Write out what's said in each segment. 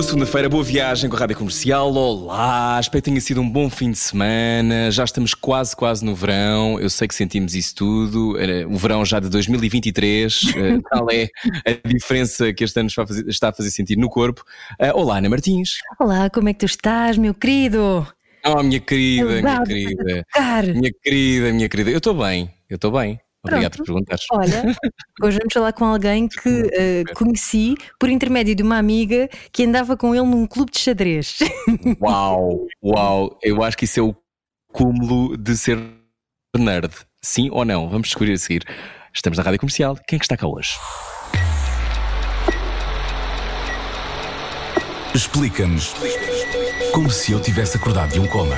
Boa segunda-feira, boa viagem com a Rádio Comercial. Olá, espero que tenha sido um bom fim de semana. Já estamos quase, quase no verão. Eu sei que sentimos isso tudo. O verão já de 2023. Eh, tal é a diferença que este ano está a fazer sentir no corpo. Eh, olá, Ana Martins. Olá, como é que tu estás, meu querido? Oh, minha querida, minha querida. Minha querida, minha querida. Eu estou bem, eu estou bem. Obrigado por perguntares. Olha, hoje vamos falar com alguém que uh, conheci por intermédio de uma amiga que andava com ele num clube de xadrez. Uau, uau, eu acho que isso é o cúmulo de ser nerd. Sim ou não? Vamos descobrir a seguir. Estamos na rádio comercial. Quem é que está cá hoje? Explica-nos como se eu tivesse acordado de um coma.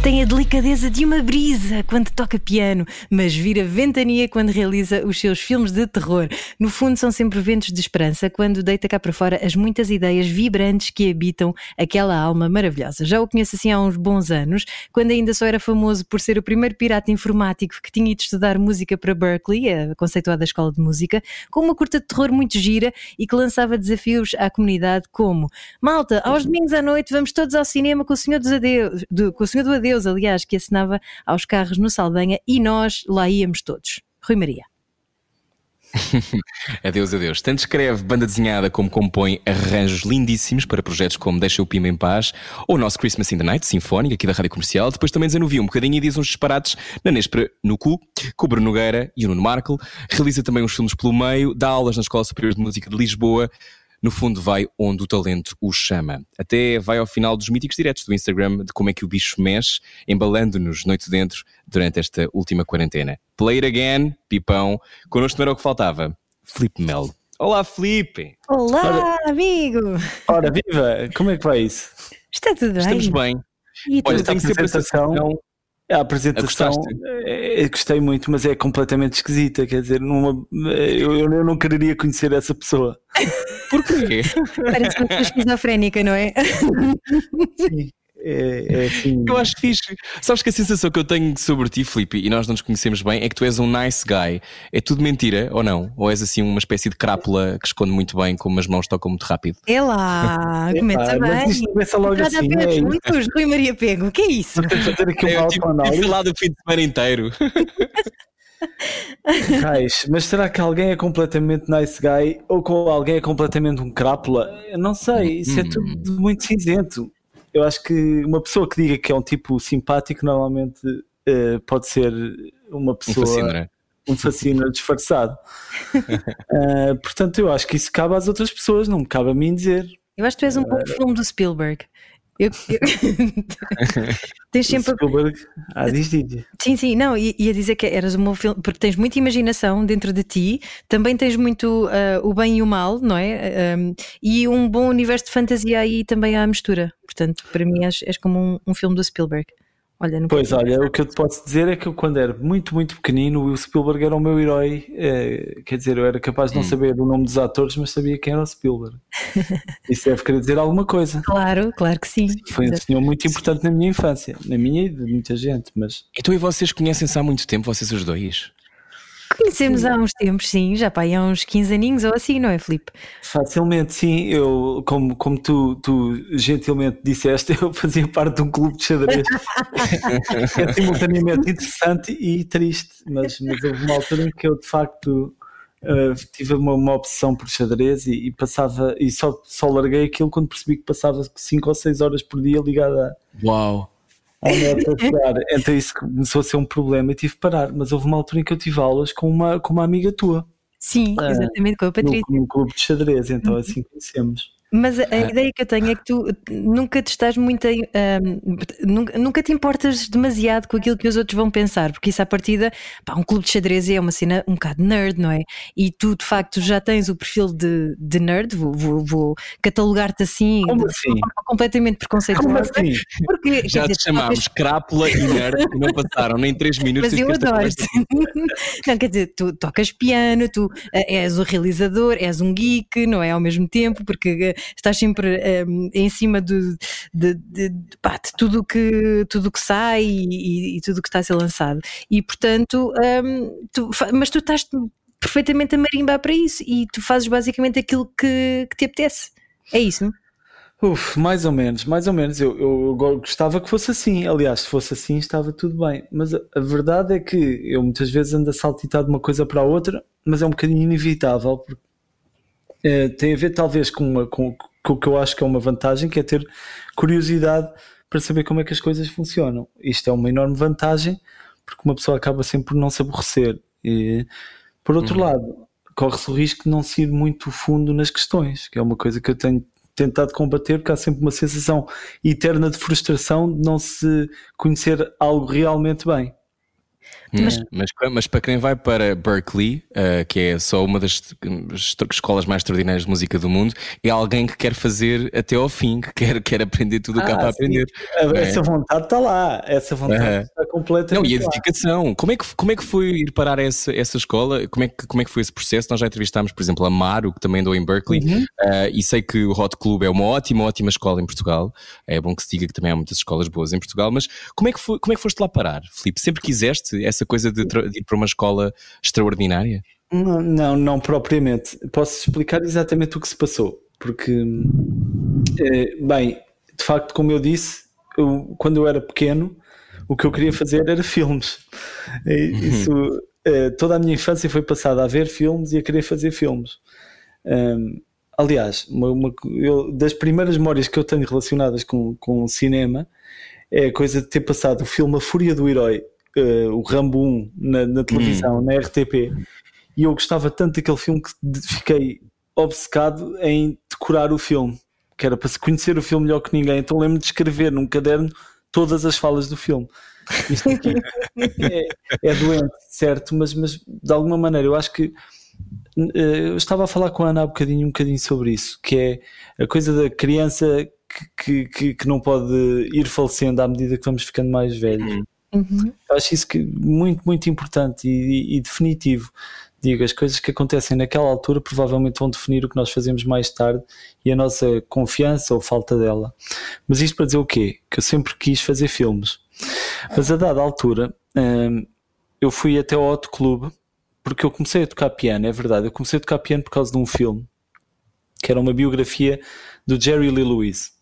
Tem a delicadeza de uma brisa quando toca piano, mas vira ventania quando realiza os seus filmes de terror. No fundo, são sempre ventos de esperança quando deita cá para fora as muitas ideias vibrantes que habitam aquela alma maravilhosa. Já o conheço assim há uns bons anos, quando ainda só era famoso por ser o primeiro pirata informático que tinha ido estudar música para Berkeley, a conceituada escola de música, com uma curta de terror muito gira e que lançava desafios à comunidade como Malta, aos domingos à noite vamos todos ao cinema com o Senhor dos Adeus, do, com o Senhor do Adeus Deus, aliás, que assinava aos carros no Saldanha e nós lá íamos todos. Rui Maria. adeus, adeus. Tanto escreve banda desenhada como compõe arranjos lindíssimos para projetos como Deixa o Pima em Paz ou o nosso Christmas in the Night, Sinfónico, aqui da Rádio Comercial. Depois também desenuvia um bocadinho e diz uns disparates na Nespra no cu, com o Bruno Nogueira e o Nuno Markle. Realiza também uns filmes pelo meio, dá aulas na Escola Superior de Música de Lisboa no fundo vai onde o talento o chama. Até vai ao final dos míticos diretos do Instagram de como é que o bicho mexe, embalando-nos noite dentro durante esta última quarentena. Play it again, pipão. Connosco não era o que faltava. Felipe Melo. Olá, Felipe! Olá, ora, amigo! Ora, viva! Como é que vai isso? Está tudo bem. Estamos bem. E Olha, tenho sempre a sensação a apresentação é, é, gostei muito, mas é completamente esquisita. Quer dizer, numa, eu, eu não quereria conhecer essa pessoa. Porquê? Parece uma pessoa esquizofrénica, não é? Sim. É, é assim... Eu acho fixe. Sabes que a sensação que eu tenho sobre ti, Felipe, e nós não nos conhecemos bem, é que tu és um nice guy. É tudo mentira ou não? Ou és assim uma espécie de crápula que esconde muito bem, como as mãos tocam muito rápido? É lá, começa é, bem. Isto começa logo assim. É muitos, Rui Maria Pego, o que é isso? fazer aqui é, tipo, falar do fim de semana inteiro. Raiz, mas será que alguém é completamente nice guy ou com alguém é completamente um crápula? Eu não sei, isso é hum. tudo muito cinzento eu acho que uma pessoa que diga que é um tipo simpático normalmente uh, pode ser uma pessoa. Um fascina, um fascina disfarçado. uh, portanto, eu acho que isso cabe às outras pessoas, não me cabe a mim dizer. Eu acho que tu és um pouco uh, filme do Spielberg. Eu, eu... tens sempre. Spielberg, diz. Sim, sim, não, ia dizer que eras um filme, porque tens muita imaginação dentro de ti, também tens muito uh, o bem e o mal, não é? Um, e um bom universo de fantasia aí também à mistura. Portanto, para mim és, és como um, um filme do Spielberg. Olha, pois, olha, o que eu te posso dizer é que eu, quando era muito, muito pequenino, o Spielberg era o meu herói. É, quer dizer, eu era capaz de não hum. saber o nome dos atores, mas sabia quem era o Spielberg. Isso deve querer dizer alguma coisa. Claro, claro que sim. Foi um senhor muito importante na minha infância, na minha e de muita gente. Mas... Então, e vocês conhecem-se há muito tempo, vocês os dois? Conhecemos há uns tempos, sim, já pá, há uns 15 aninhos ou assim, não é, Filipe? Facilmente, sim. Eu, como, como tu, tu gentilmente disseste, eu fazia parte de um clube de xadrez. é simultaneamente interessante e triste, mas, mas houve uma altura em que eu de facto uh, tive uma, uma obsessão por xadrez e, e, passava, e só, só larguei aquilo quando percebi que passava 5 ou 6 horas por dia ligada a. Uau! Então isso começou a ser um problema e tive que parar. Mas houve uma altura em que eu tive aulas com uma, com uma amiga tua. Sim, ah, exatamente, com a Patrícia. Num, clube de xadrez, então uhum. assim conhecemos. Mas a, a ideia que eu tenho é que tu nunca te estás muito. a- ahm, nunca, nunca te importas demasiado com aquilo que os outros vão pensar, porque isso à partida, pá, um clube de xadrez é uma cena um bocado nerd, não é? E tu de facto já tens o perfil de, de nerd, vou, vou, vou catalogar-te assim, Como assim? forma completamente Como preconceituosa. assim? Porque, Já dizer, te chamámos crápula e nerd e não passaram nem 3 minutos. Mas eu conversa- Não, quer dizer, tu tocas piano, tu eh, és o realizador, és um geek, não é? Ao mesmo tempo, porque eh, estás sempre eh, em cima de, de, de, pá, de tudo que, tudo que sai e, e tudo que está a ser lançado. E portanto, hum, tu mas tu estás perfeitamente a marimbar para isso e tu fazes basicamente aquilo que, que te apetece. É isso? Uf, mais ou menos, mais ou menos. Eu, eu go- gostava que fosse assim. Aliás, se fosse assim, estava tudo bem. Mas a, a verdade é que eu muitas vezes ando a saltitar de uma coisa para a outra, mas é um bocadinho inevitável, porque eh, tem a ver talvez com, uma, com, com o que eu acho que é uma vantagem, que é ter curiosidade para saber como é que as coisas funcionam. Isto é uma enorme vantagem, porque uma pessoa acaba sempre por não se aborrecer. E, por outro lado, corre-se o risco de não se ir muito fundo nas questões, que é uma coisa que eu tenho tentado combater, porque há sempre uma sensação eterna de frustração de não se conhecer algo realmente bem. Mas, mas, mas para quem vai para Berkeley, eh, que é só uma das escolas mais extraordinárias de música do mundo, é alguém que quer fazer até ao fim, que quer, quer aprender tudo o que há Ah, para sim. aprender. É. Essa vontade está lá, essa vontade Aham. está Não, completamente e a dedicação. Como é que, como é que foi ir parar essa, essa escola? Como é, que, como é que foi esse processo? Nós já entrevistámos, por exemplo, a Maru, que também andou em Berkeley, Uhum. eh, e sei que o Hot Club é uma ótima, ótima escola em Portugal. É bom que se diga que também há muitas escolas boas em Portugal, mas como é que, foi, como é que foste lá parar, Filipe? Sempre quiseste essa coisa de, de ir para uma escola extraordinária? Não, não, não propriamente. Posso explicar exatamente o que se passou. Porque, eh, bem, de facto, como eu disse, eu- quando eu era pequeno, o que eu queria fazer era filmes. E Isso, eh, toda a minha infância foi passada a ver filmes e a querer fazer filmes. Aliás, uma- uma- eu- das primeiras memórias que eu tenho relacionadas com, com o cinema é a coisa de ter passado o filme A Fúria do Herói, eh, o Rambo 1, na, na televisão, na RTP, e eu gostava tanto daquele filme que fiquei obcecado em decorar o filme, que era para se conhecer o filme melhor que ninguém. Então lembro-me de escrever num caderno todas as falas do filme. Isto aqui é, é doente, certo, mas, mas de alguma maneira eu acho que eh, eu estava a falar com a Ana há bocadinho, um bocadinho sobre isso, que é a coisa da criança que, que, que, que não pode ir falecendo à medida que vamos ficando mais velhos. Uhum. Eu acho isso que muito, muito importante e, e definitivo. Digo, as coisas que acontecem naquela altura provavelmente vão definir o que nós fazemos mais tarde e a nossa confiança ou falta dela. Mas isto para dizer o quê? Que eu sempre quis fazer filmes. Mas a dada altura, hum, eu fui até ao Hot Club porque eu comecei a tocar piano, é verdade. Eu comecei a tocar piano por causa de um filme que era uma biografia do Jerry Lee Lewis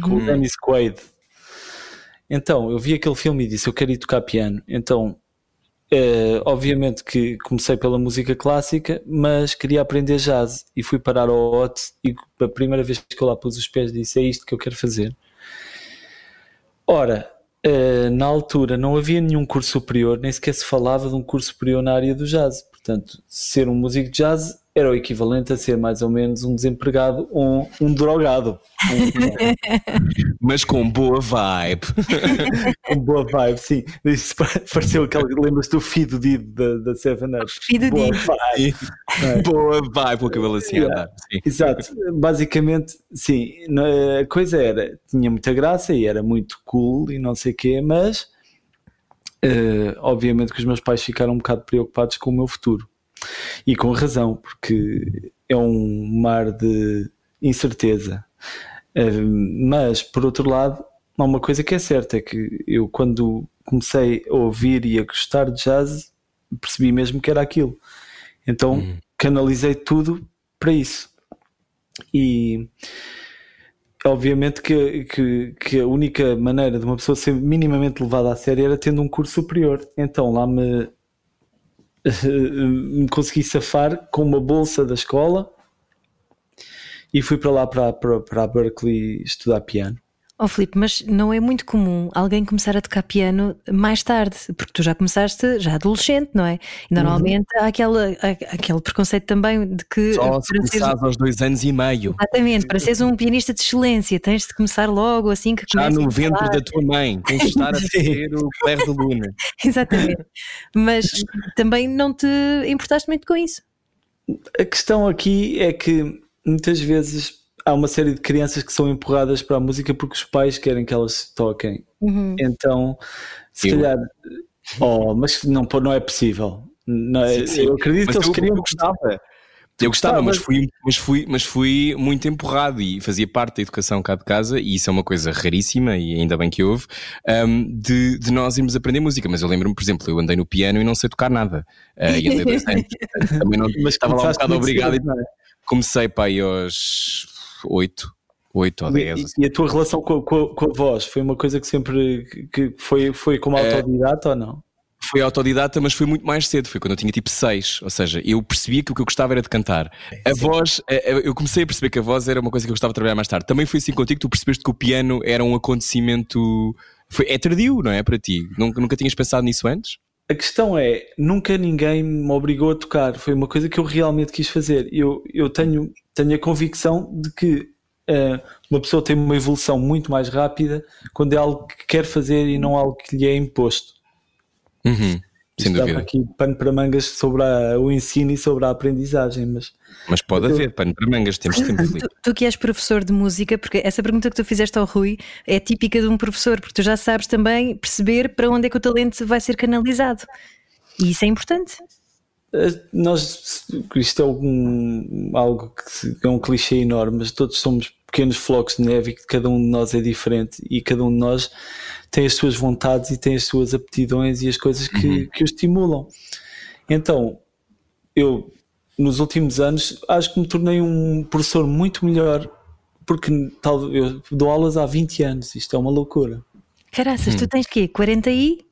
com o Dennis Quaid. Então, eu vi aquele filme e disse: Eu quero ir tocar piano. Então, eh, obviamente que comecei pela música clássica, mas queria aprender jazz e fui parar ao Hot. E a primeira vez que eu lá pus os pés, disse: É isto que eu quero fazer. Ora, eh, na altura não havia nenhum curso superior, nem sequer se falava de um curso superior na área do jazz. Portanto, ser um músico de jazz era o equivalente a ser mais ou menos um desempregado ou um, um drogado. Mas com boa vibe. Com boa vibe, sim. Isso pareceu aquele. Lembras-te do Fido Did da, da Seven Up? Fido Boa Did. vibe. boa vibe, com o cabelo assim a andar. Sim. Exato, basicamente, sim. A coisa era, tinha muita graça e era muito cool e não sei o quê, mas eh, obviamente que os meus pais ficaram um bocado preocupados com o meu futuro. E com razão, porque é um mar de incerteza. Mas, por outro lado, há uma coisa que é certa: é que eu, quando comecei a ouvir e a gostar de jazz, percebi mesmo que era aquilo. Então, canalizei tudo para isso. E obviamente que, que, que a única maneira de uma pessoa ser minimamente levada a sério era tendo um curso superior. Então lá me, me consegui safar com uma bolsa da escola e fui para lá para, para, para a Berkeley estudar piano. Oh Filipe, mas não é muito comum alguém começar a tocar piano mais tarde, porque tu já começaste já adolescente, não é? E normalmente uhum. há, aquela, há aquele preconceito também de que. Só se começares aos dois anos e meio. Exatamente, para seres um pianista de excelência, tens de começar logo assim que Já no ventre da tua mãe, tens de estar a ser o Claire de Luna. Exatamente. Mas também não te importaste muito com isso. A questão aqui é que muitas vezes há uma série de crianças que são empurradas para a música porque os pais querem que elas toquem. Uhum. Então, se eu... calhar, oh, mas não, não é possível. Não é, sim, sim. Eu acredito mas que eles eu, queriam. Eu gostava. Eu gostava, mas fui, mas, fui, mas fui muito empurrado e fazia parte da educação cá de casa, e isso é uma coisa raríssima, e ainda bem que houve, um, de, de nós irmos aprender música. Mas eu lembro-me, por exemplo, eu andei no piano e não sei tocar nada. Uh, e andei bastante. Também não, mas estava lá um bocado obrigado. Cedo, é? Comecei para aí aos 8, 8 ou 10. E, assim. e a tua relação com, com, com, a voz foi uma coisa que sempre que foi, foi como é. autodidata é, ou não? Foi autodidata, mas foi muito mais cedo, foi quando eu tinha tipo 6, ou seja, eu percebia que o que eu gostava era de cantar. A Sim. voz, é, é, eu comecei a perceber que a voz era uma coisa que eu gostava de trabalhar mais tarde. Também foi assim contigo, tu percebeste que o piano era um acontecimento. Foi, é tardio, não é? Para ti. Nunca, nunca tinhas pensado nisso antes? A questão é, nunca ninguém me obrigou a tocar, foi uma coisa que eu realmente quis fazer. Eu, eu tenho, tenho a convicção de que uh, uma pessoa tem uma evolução muito mais rápida quando é algo que quer fazer e não algo que lhe é imposto. Uhum. Sem dúvida. aqui pano para mangas sobre a, o ensino e sobre a aprendizagem, mas. Mas pode eu... haver pano para mangas, temos tempo. Tu, tu que és professor de música, porque essa pergunta que tu fizeste ao Rui é típica de um professor, porque tu já sabes também perceber para onde é que o talento vai ser canalizado. E isso é importante. Eh, nós, isto é um, algo que é um clichê enorme, mas todos somos pequenos flocos de neve e que cada um de nós é diferente e cada um de nós tem as suas vontades e tem as suas aptidões e as coisas que, uhum. que o estimulam. Então, eu, nos últimos anos, acho que me tornei um professor muito melhor porque tal, eu dou aulas há 20 anos, isto é uma loucura. Caraças, hum. tu tens quê? 40 e?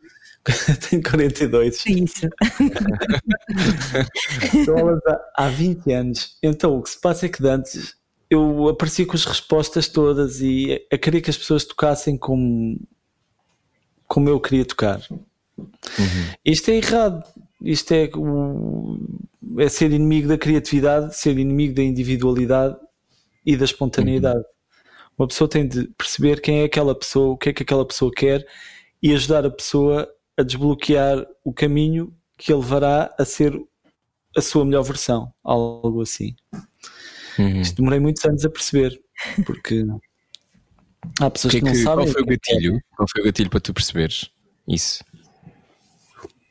Tenho 42. Isso. dou aulas há, há 20 anos. Então, o que se passa é que antes eu aparecia com as respostas todas e a querer que as pessoas tocassem como, como eu queria tocar. Uhum. Isto é errado. Isto é, é ser inimigo da criatividade, ser inimigo da individualidade e da espontaneidade. Uhum. Uma pessoa tem de perceber quem é aquela pessoa, o que é que aquela pessoa quer e ajudar a pessoa a desbloquear o caminho que a levará a ser a sua melhor versão, algo assim. Uhum. Isto demorei muitos anos a perceber, porque há pessoas que, que, não que sabem. Qual foi o é gatilho? É. Qual foi o gatilho para tu perceberes isso?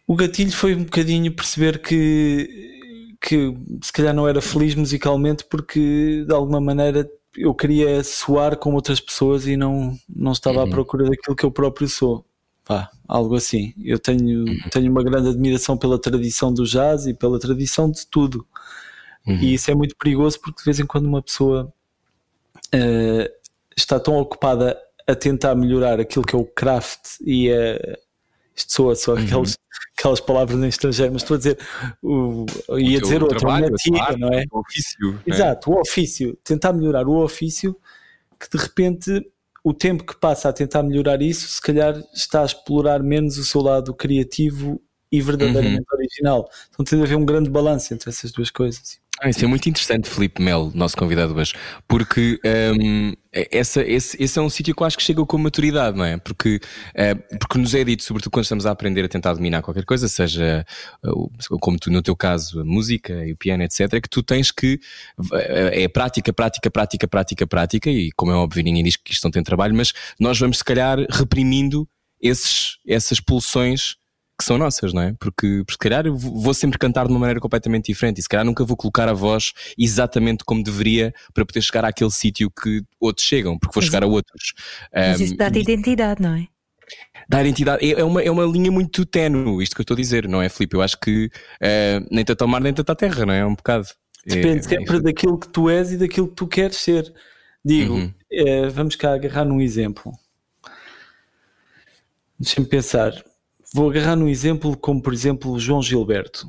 O gatilho foi um bocadinho perceber que, que se calhar não era feliz musicalmente porque de alguma maneira eu queria soar com outras pessoas e não, não estava uhum. à procura daquilo que eu próprio sou. Pá, algo assim. Eu tenho, uhum. tenho uma grande admiração pela tradição do jazz e pela tradição de tudo. Uhum. E isso é muito perigoso porque de vez em quando uma pessoa uh, está tão ocupada a tentar melhorar aquilo que é o craft e a. Isto soa só uhum. aquelas, aquelas palavras em estrangeiro, mas estou a dizer. O, o ia dizer outra, trabalho, uma não é? O ofício. É. Exato, é. o ofício. Tentar melhorar o ofício que de repente o tempo que passa a tentar melhorar isso, se calhar está a explorar menos o seu lado criativo e verdadeiramente uhum. original. Então tem de haver um grande balanço entre essas duas coisas. Ah, isso é muito interessante, Felipe Melo, nosso convidado hoje, porque um, essa, esse, esse, é um sítio que eu acho que chega com maturidade, não é? Porque, uh, porque nos é dito, sobretudo quando estamos a aprender a tentar dominar qualquer coisa, seja uh, como tu, no teu caso, a música e o piano, etc., que tu tens que. Uh, é prática, prática, prática, prática, prática, e como é óbvio, ninguém diz que isto não tem trabalho, mas nós vamos, se calhar, reprimindo esses, essas pulsões que são nossas, não é? Porque, porque se calhar eu vou sempre cantar de uma maneira completamente diferente e se calhar nunca vou colocar a voz exatamente como deveria para poder chegar àquele sítio que outros chegam, porque vou chegar a outros. Mas um, isso dá-te identidade, não é? Dá identidade, é, é uma, é uma linha muito ténue, isto que eu estou a dizer, não é, Filipe? Eu acho que uh, nem tanto ao mar, nem tanto à terra, não é? É um bocado. Depende é, sempre é... daquilo que tu és e daquilo que tu queres ser. Digo, uhum. uh, vamos cá agarrar num exemplo. Deixa-me pensar. Vou agarrar num exemplo como, por exemplo, João Gilberto.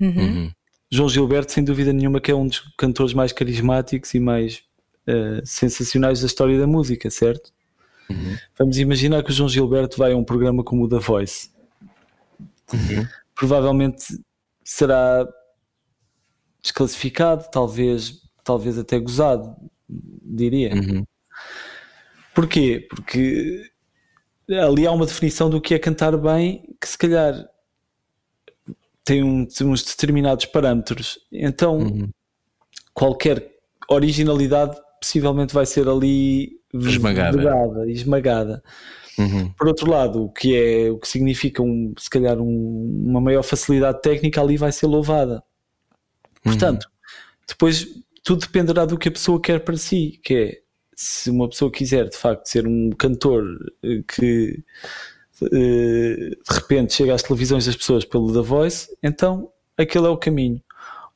Uhum. uhum. João Gilberto, sem dúvida nenhuma, que é um dos cantores mais carismáticos e mais uh, sensacionais da história da música, certo? Vamos imaginar que o João Gilberto vai a um programa como o The Voice. Provavelmente será desclassificado, talvez, talvez até gozado, diria. Uhum. Porquê? Porque ali há uma definição do que é cantar bem que se calhar tem um- uns determinados parâmetros. Então, Uhum. qualquer originalidade possivelmente vai ser ali Esmagada. vedada, esmagada. Uhum. Por outro lado, o que é o que significa um, se calhar um- uma maior facilidade técnica ali vai ser louvada. Portanto, depois tudo dependerá do que a pessoa quer para si, que é se uma pessoa quiser de facto ser um cantor eh, que eh, de repente chega às televisões das pessoas pelo The Voice, então aquele é o caminho.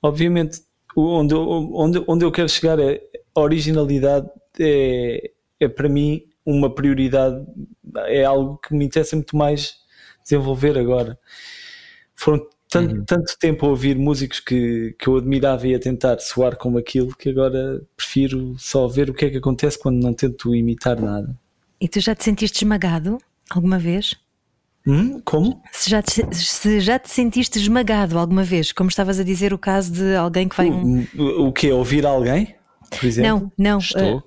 Obviamente, onde eu, onde, onde eu quero chegar é a originalidade é, é para mim uma prioridade, é algo que me interessa muito mais desenvolver agora. Foram tanto, tanto tempo a ouvir músicos que, que eu admirava e a tentar soar como aquilo que agora prefiro só ver o que é que acontece quando não tento imitar nada. E tu já te sentiste esmagado alguma vez? Hum? Como? Se já, te, se já te sentiste esmagado alguma vez, como estavas a dizer o caso de alguém que vai. um- O, o que? Ouvir alguém? Por exemplo? Não, não. Estou. ah,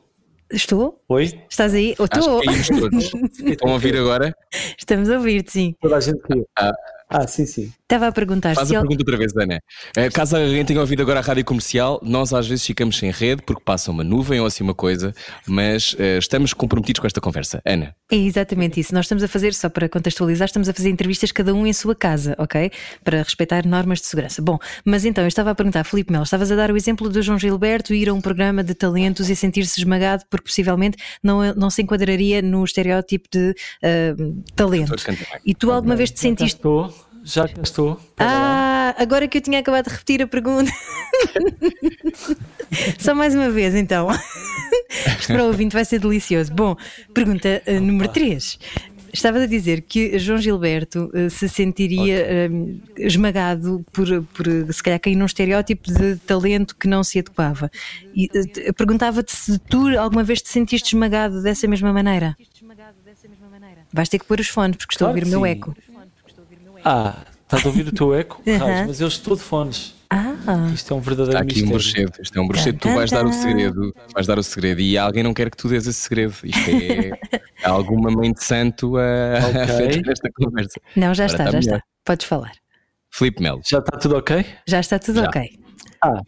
estou? Oi? Estás aí? Acho estou. que. Estão a ouvir agora? Estamos a ouvir-te, sim. Toda a gente caiu. Ah. Ah, sim, sim. Estava a perguntar Faz se a al- pergunta outra vez, Ana. Eh, Caso alguém tenha ouvido agora a rádio comercial, nós às vezes ficamos sem rede porque passa uma nuvem ou assim uma coisa, mas eh, estamos comprometidos com esta conversa. Ana, É exatamente isso. Nós estamos a fazer, só para contextualizar, estamos a fazer entrevistas cada um em sua casa, ok? Para respeitar normas de segurança. Bom, mas então eu estava a perguntar, Filipe Melo, estavas a dar o exemplo do João Gilberto ir a um programa de talentos e sentir-se esmagado porque possivelmente não, não se enquadraria no estereótipo de ah, talento. E tu alguma vez te sentiste. estou, já cá estou. Ah, agora que eu tinha acabado de repetir a pergunta. Só mais uma vez, então. Isto para o ouvinte vai ser delicioso. Bom, pergunta eh, número 3. Estavas a dizer que João Gilberto eh, se sentiria eh, esmagado por, por, se calhar, cair num estereótipo de talento que não se adequava. E te- perguntava-te se tu alguma vez te sentiste esmagado dessa mesma maneira. Vais ter que pôr os fones, porque estou Claro a ouvir o meu sim. eco. Ah, estás a ouvir o teu eco? Uhum. Raios, mas eu estou de fones. Ah, Isto é um verdadeiro está aqui um mistério. bruxedo. Isto é um bruxedo. Tu vais dar o segredo, vais dar o segredo e alguém não quer que tu dês esse segredo. Isto é alguma mãe de santo a, a Ok. afetar esta conversa. não, já Agora está, está já melhor. está. Podes falar. Filipe Melo. Já está tudo ok? Já está tudo Já. ok. Ah.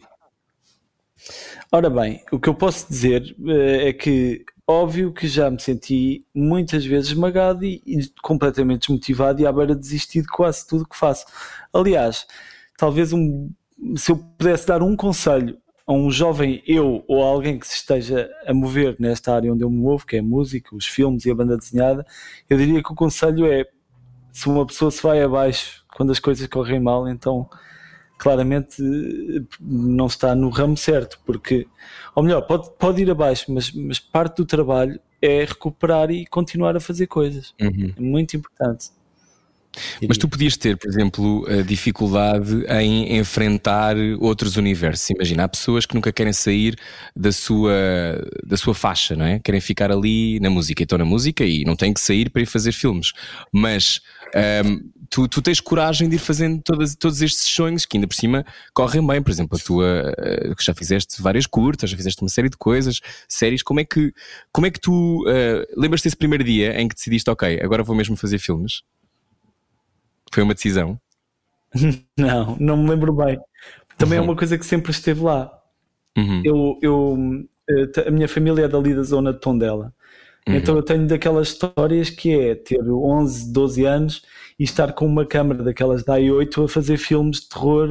Ora bem, o que eu posso dizer eh, é que óbvio que já me senti muitas vezes esmagado e, e completamente desmotivado e à beira de desistir de quase tudo que faço. Aliás, talvez um, se eu pudesse dar um conselho a um jovem eu ou a alguém que se esteja a mover nesta área onde eu me movo, que é a música, os filmes e a banda desenhada, eu diria que o conselho é se uma pessoa se vai abaixo quando as coisas correm mal, então claramente não está no ramo certo, porque, ou melhor, pode, pode ir abaixo, mas, mas parte do trabalho é recuperar e continuar a fazer coisas. Uhum. É muito importante. Mas tu podias ter, por exemplo, a dificuldade em enfrentar outros universos. Imagina, há pessoas que nunca querem sair da sua, da sua faixa, não é? Querem ficar ali na música. Então, na música e não têm que sair para ir fazer filmes. Mas ahm, tu, tu tens coragem de ir fazendo todas, todos estes sonhos que ainda por cima correm bem. Por exemplo, a tua, eh, que já fizeste várias curtas, já fizeste uma série de coisas, séries. Como é que, como é que tu eh, lembras-te desse primeiro dia em que decidiste, ok, agora vou mesmo fazer filmes? Foi uma decisão. Não, não me lembro bem. Também é uma coisa que sempre esteve lá. Uhum. Eu, eu, eh, a minha família é dali da zona de Tondela. Então eu tenho daquelas histórias que é ter 11, 12 anos e estar com uma câmara daquelas da i8 a fazer filmes de terror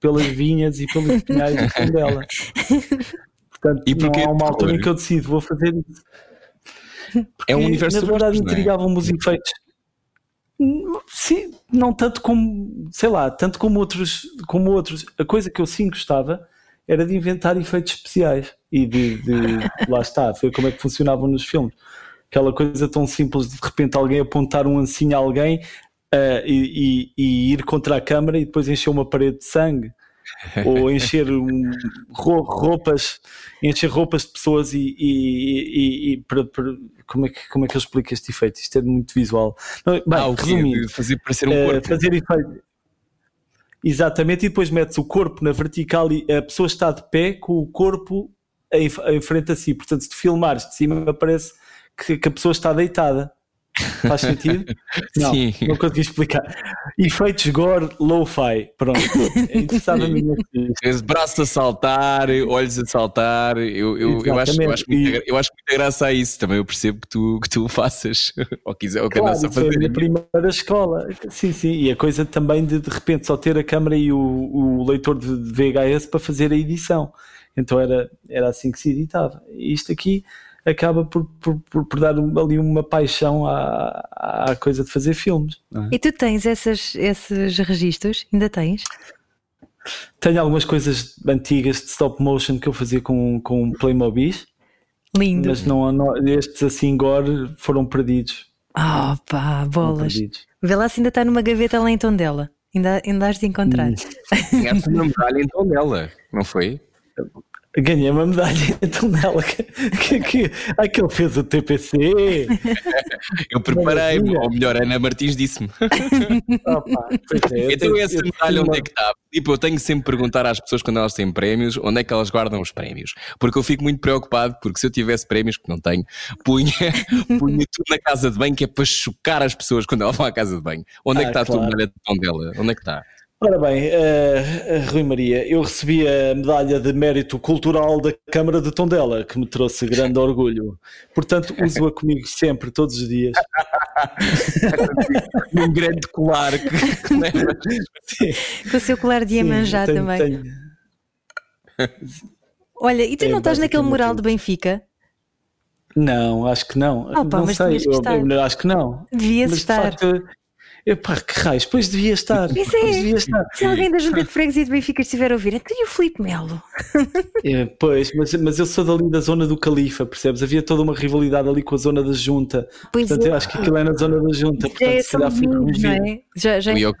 pelas vinhas e pelos pinhais de Tondela. Portanto, E não há uma altura em que eu decido, vou fazer isso. É um Porque, universo Na de verdade, é? intrigavam-me os efeitos. Hum, Sim, não tanto como, sei lá, tanto como outros, como outros. A coisa que eu sim gostava era de inventar efeitos especiais e de, de- lá está, foi como é que funcionavam nos filmes. Aquela coisa tão simples de de repente alguém apontar um ancinho a alguém ah, e, e- e ir contra a câmara e depois encher uma parede de sangue. ou encher um, roupas, encher roupas de pessoas e, e, para, para, como, é que, como é que eu explico este efeito? Isto é muito visual. Bem, ah, resumindo, fazer parecer um eh, corpo. fazer efeito. Exatamente, e depois metes o corpo na vertical e a pessoa está de pé com o corpo em, em frente a si. Portanto, se tu filmares de cima, parece que, que a pessoa está deitada. Faz sentido? Não, Sim. não consegui explicar. Efeitos gore low-fi. Pronto. Interessava-me Esse braço a saltar, olhos a saltar. Eu, eu, eu, acho, eu, acho muita, eu acho muita graça a isso. Também eu percebo que tu, que tu faças ou quiser ou que claro, a fazer. Na primeira escola. Sim, sim. E a coisa também de de repente só ter a câmera e o, o leitor de VHS para fazer a edição. Então era, era assim que se editava. Isto aqui acaba por, por, por, por dar ali uma paixão à, à coisa de fazer filmes. É? E tu tens essas, esses registros? Ainda tens? Tenho algumas coisas antigas de stop motion que eu fazia com, com Playmobil. Lindo. Mas não, não, estes assim gore foram perdidos. Oh pá, bolas. Vê lá se ainda está numa gaveta lá em Tondela. Ainda, ainda has de encontrar. Hum. Tinha uma medalha em Tondela, não foi? Ganhei uma medalha então nela que, que, que, ah, que ele fez o TPC. Eu preparei-me, ou melhor, Ana Martins disse-me. é, então essa medalha onde é que está? Tipo, eu tenho que sempre perguntar às pessoas quando elas têm prémios, onde é que elas guardam os prémios. Porque eu fico muito preocupado, porque se eu tivesse prémios, que não tenho, punha, punha tudo na casa de banho, que é para chocar as pessoas quando elas vão à casa de banho. Onde ah, é que ah, está claro. a tua medalha de pão dela? Onde é que está? Ora bem, uh, Rui Maria, eu recebi a medalha de mérito cultural da Câmara de Tondela, que me trouxe grande orgulho. Portanto, uso-a comigo sempre, todos os dias. um grande colar. Com o seu colar de Iemanjá também. Tenho. Olha, e tu é, não estás naquele mural de Benfica? Não, acho que não. Pá, não sei, eu, eu, acho que não. Devias mas, estar. De facto, Epá, que raios, depois devia estar. Isso é, devia estar. Se alguém da Junta de Freguesia de Benfica estiver a ouvir, é que o Filipe Melo. É, pois, mas, mas eu sou dali da zona do Califa, percebes? Havia toda uma rivalidade ali com a zona da Junta. Pois portanto, é. eu acho que aquilo é na zona da Junta. Portanto, é, se calhar fui é? Já, já, é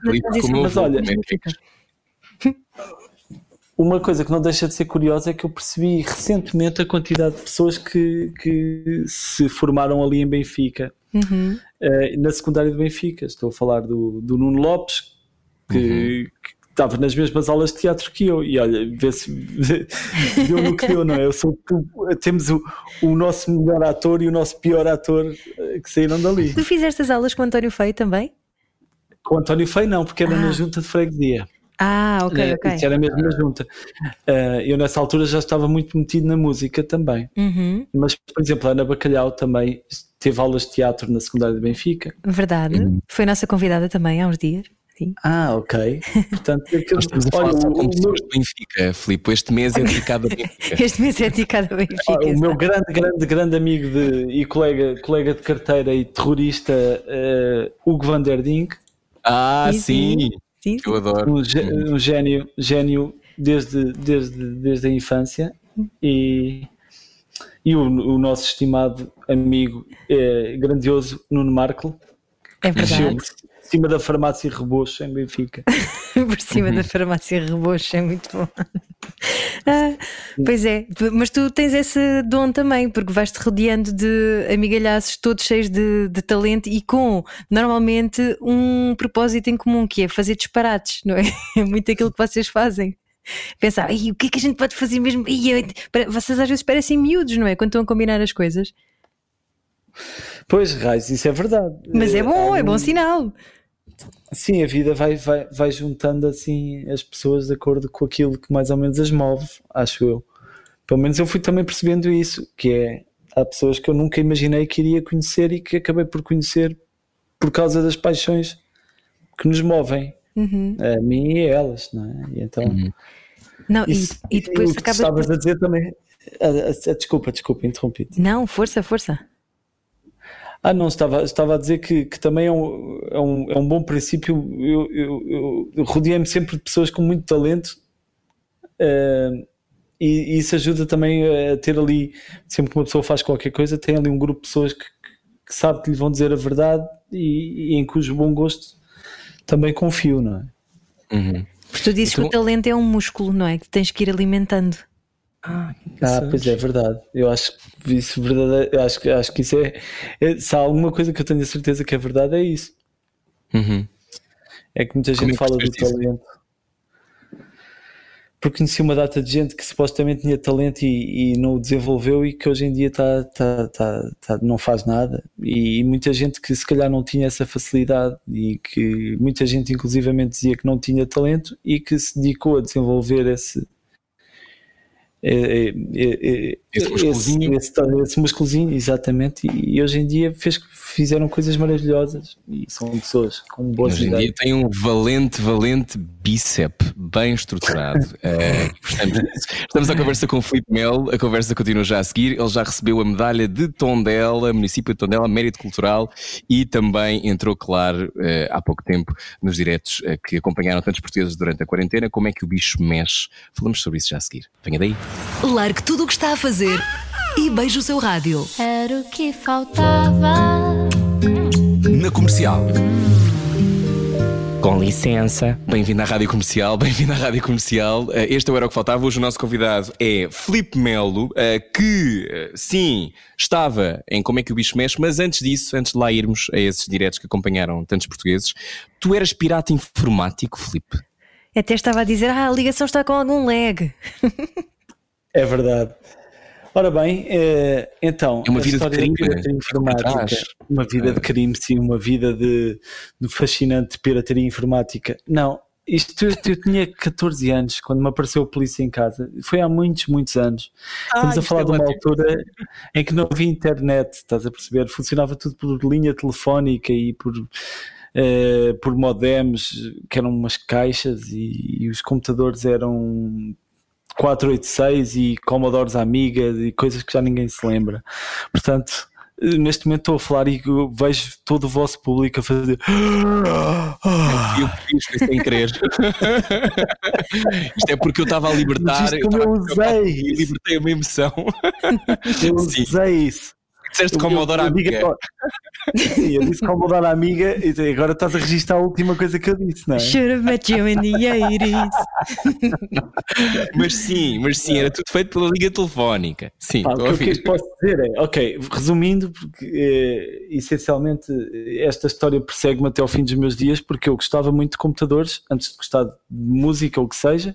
mas olha, uma coisa que não deixa de ser curiosa é que eu percebi recentemente a quantidade de pessoas que, que se formaram ali em Benfica uhum. uh, na secundária de Benfica. Estou a falar do, do Nuno Lopes, que, uhum. que, estava nas mesmas aulas de teatro que eu. E olha, vê-se deu no que deu, não é? Eu sou, temos o, o nosso melhor ator e o nosso pior ator uh, que saíram dali. Tu fizeste as aulas com o António Feio também? Com o António Feio, não, porque era ah. na junta de freguesia. Ah, ok, uh, ok. Isso era mesmo na junta. Uh, eu nessa altura já estava muito metido na música também. Uhum. Mas, por exemplo, a Ana Bacalhau também teve aulas de teatro na secundária de Benfica. Verdade. Uhum. Foi nossa convidada também há uns dias. Sim. Ah, ok. Portanto, é Nós estamos a falar só com pessoas de Benfica, Filipe. Este mês é dedicado a Benfica. este mês é dedicado a Benfica. Ah, o meu grande, grande, grande amigo de, e colega, colega de carteira e terrorista, uh, Hugo van der Dink. Ah, sim. sim. sim. Eu adoro. Um, um gênio, gênio desde, desde, desde a infância e e o, o nosso estimado amigo é, grandioso Nuno Marco. É verdade. Por cima da farmácia Rebocho em Benfica. por cima da farmácia Rebocho é muito bom. Ah, pois é, mas tu tens esse dom também, porque vais-te rodeando de amigalhaços todos cheios de, de, talento e com normalmente um propósito em comum, que é fazer disparates, não é? É muito aquilo que vocês fazem pensar, o que é que a gente pode fazer mesmo? vocês às vezes parecem miúdos, não é? Quando estão a combinar as coisas. Pois, Raiz, isso é verdade. Mas é bom, é, é bom sinal. Sim, a vida vai, vai, vai juntando assim as pessoas de acordo com aquilo que mais ou menos as move, acho eu. Pelo menos eu fui também percebendo isso, que é há pessoas que eu nunca imaginei que iria conhecer e que acabei por conhecer por causa das paixões que nos movem, uhum. a mim e a elas, não é? E então uhum. Não, Isso, e, e, depois acaba. Estavas a dizer também. desculpa, desculpa, interrompi. Não, força, força. Ah, não, estava, estava a dizer que, que também é um, é, um, é um bom princípio. Eu, eu, eu rodeei-me sempre de pessoas com muito talento uh, e, e, isso ajuda também a ter ali, sempre que uma pessoa faz qualquer coisa, tem ali um grupo de pessoas que, que sabe que lhe vão dizer a verdade e, e em cujo bom gosto também confio, não é? Uhum. Porque tu dizes Então- que o talento é um músculo, não é? Que tens que ir alimentando. Ah, pois é, verdade. Eu acho que isso é verdade. Eu acho que, acho que isso é, é- Se há alguma coisa que eu tenho a certeza que é verdade, é isso. Uhum. É que muita Como gente é que fala do isso? talento. Porque conheci uma data de gente que supostamente tinha talento e, e não o desenvolveu e que hoje em dia tá, tá, tá, tá- não faz nada. E, muita gente que se calhar não tinha essa facilidade e que muita gente inclusivamente dizia que não tinha talento e que se dedicou a desenvolver esse. Esse musculozinho. esse, esse, esse musculozinho, exatamente, e, e hoje em dia fez, fizeram coisas maravilhosas e são pessoas com boas Hoje em ideias. dia tem um valente, valente bíceps bem estruturado. Eh, estamos, estamos à conversa com o Filipe Mel, a conversa continua já a seguir. Ele já recebeu a medalha de Tondela, município de Tondela, mérito cultural, e também entrou, claro, eh, há pouco tempo, nos diretos eh, que acompanharam tantos portugueses durante a quarentena. Como é que o bicho mexe? Falamos sobre isso já a seguir. Venha daí. Largue tudo o que está a fazer e beije o seu rádio. Era o que faltava. Na comercial. Com licença, bem-vindo à Rádio Comercial, bem-vindo à Rádio Comercial. Eh, Este é o Era o que Faltava. Hoje o nosso convidado é Filipe Melo, eh, que, eh, sim, estava em Como é que o Bicho Mexe, mas antes disso, antes de lá irmos a esses diretos que acompanharam tantos portugueses, tu eras pirata informático, Filipe? Até estava a dizer, ah, a ligação está com algum lag. É verdade. Ora bem, eh, então, É uma vida de crime, né? informática, uma vida É. de crime, sim, uma vida de, de fascinante pirataria informática. Não, isto eu, eu tinha 14 anos quando me apareceu a polícia em casa. Foi há muitos, muitos anos. Estamos a falar é de uma ótimo. altura em que não havia internet, estás a perceber? Funcionava tudo por linha telefónica e por, eh, por modems, que eram umas caixas, e, e os computadores eram 486 e Commodores Amiga e coisas que já ninguém se lembra. Portanto, neste momento estou a falar e eu vejo todo o vosso público a fazer. E eu fiz, foi sem querer. Isto é porque eu estava a libertar. Mas isto como eu estava a- usei. E libertei uma emoção. Eu Sim. usei isso. Disseste Commodore Amiga. Sim, eu disse Commodore Amiga e agora estás a registrar a última coisa que eu disse, não é? Should have met you in the 80s. Mas sim, mas sim, era tudo feito pela liga telefónica. Sim, Pá, estou a o que eu posso dizer é, ok, resumindo, porque eh, essencialmente esta história persegue-me até ao fim dos meus dias, porque eu gostava muito de computadores, antes de gostar de música ou o que seja,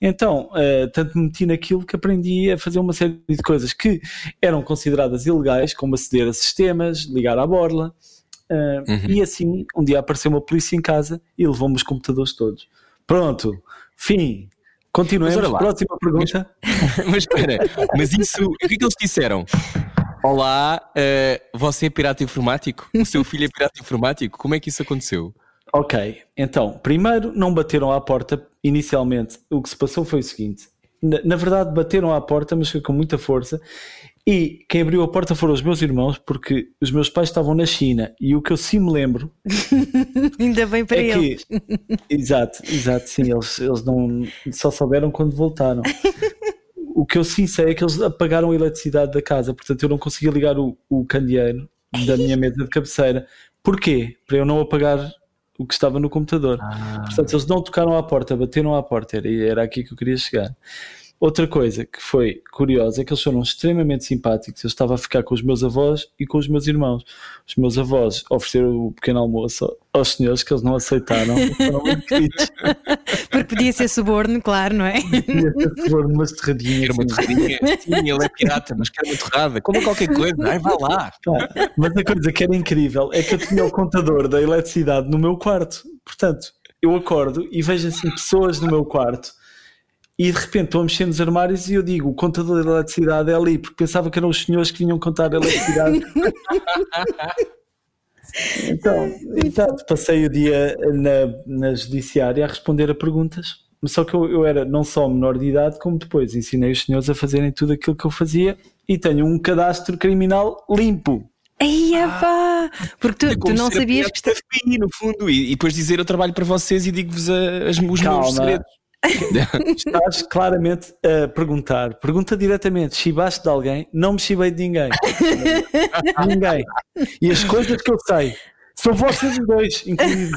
então eh, tanto me meti naquilo que aprendi a fazer uma série de coisas que eram consideradas ilegais, como aceder a sistemas, ligar à borla, eh, Uhum. e assim um dia apareceu uma polícia em casa e levou-me os computadores todos. Pronto, fim. Continuemos. Mas lá. Próxima pergunta. Mas espera, mas isso, o que é que eles disseram? Olá, eh, você é pirata informático? O seu filho é pirata informático? Como é que isso aconteceu? Ok, então, primeiro não bateram à porta inicialmente. O que se passou foi o seguinte: na, na verdade, bateram à porta, mas foi com muita força. E quem abriu a porta foram os meus irmãos, porque os meus pais estavam na China. E o que eu sim me lembro Ainda bem para é eles. que. Exato, exato, sim, eles, eles não só souberam quando voltaram. O que eu sim sei é que eles apagaram a eletricidade da casa, portanto eu não conseguia ligar o, o candeeiro da minha mesa de cabeceira. Porquê? Para eu não apagar o que estava no computador. Portanto, eles não tocaram à porta, bateram à porta, era, era aqui que eu queria chegar. Outra coisa que foi curiosa é que eles foram extremamente simpáticos. Eu estava a ficar com os meus avós e com os meus irmãos. Os meus avós ofereceram o pequeno almoço aos senhores que eles não aceitaram. Porque podia ser suborno, claro, não é? Ia ter sabor umas torradinhas. Quero uma torradinha? Sim, ele é pirata, mas quero uma torrada. Como qualquer coisa. Ai, vá lá. Pá, Mas a coisa que era incrível é que eu tinha o contador da eletricidade no meu quarto. Portanto, eu acordo e vejo assim pessoas no meu quarto e de repente estou a mexer nos armários e eu digo o contador da eletricidade é ali, porque pensava que eram os senhores que vinham contar a eletricidade. então, então, passei o dia na, na judiciária a responder a perguntas. Só que eu, eu era não só menor de idade, como depois ensinei os senhores a fazerem tudo aquilo que eu fazia e tenho um cadastro criminal limpo. Aí, pá! Porque É tu, como tu não sabias que FBI, no fundo, e, e depois dizer eu trabalho para vocês e digo-vos os Calma. meus segredos. Estás claramente a perguntar. Pergunta diretamente: chibaste de alguém? Não me chibei de ninguém. ninguém. E as coisas que eu sei São vocês os dois, inclusive.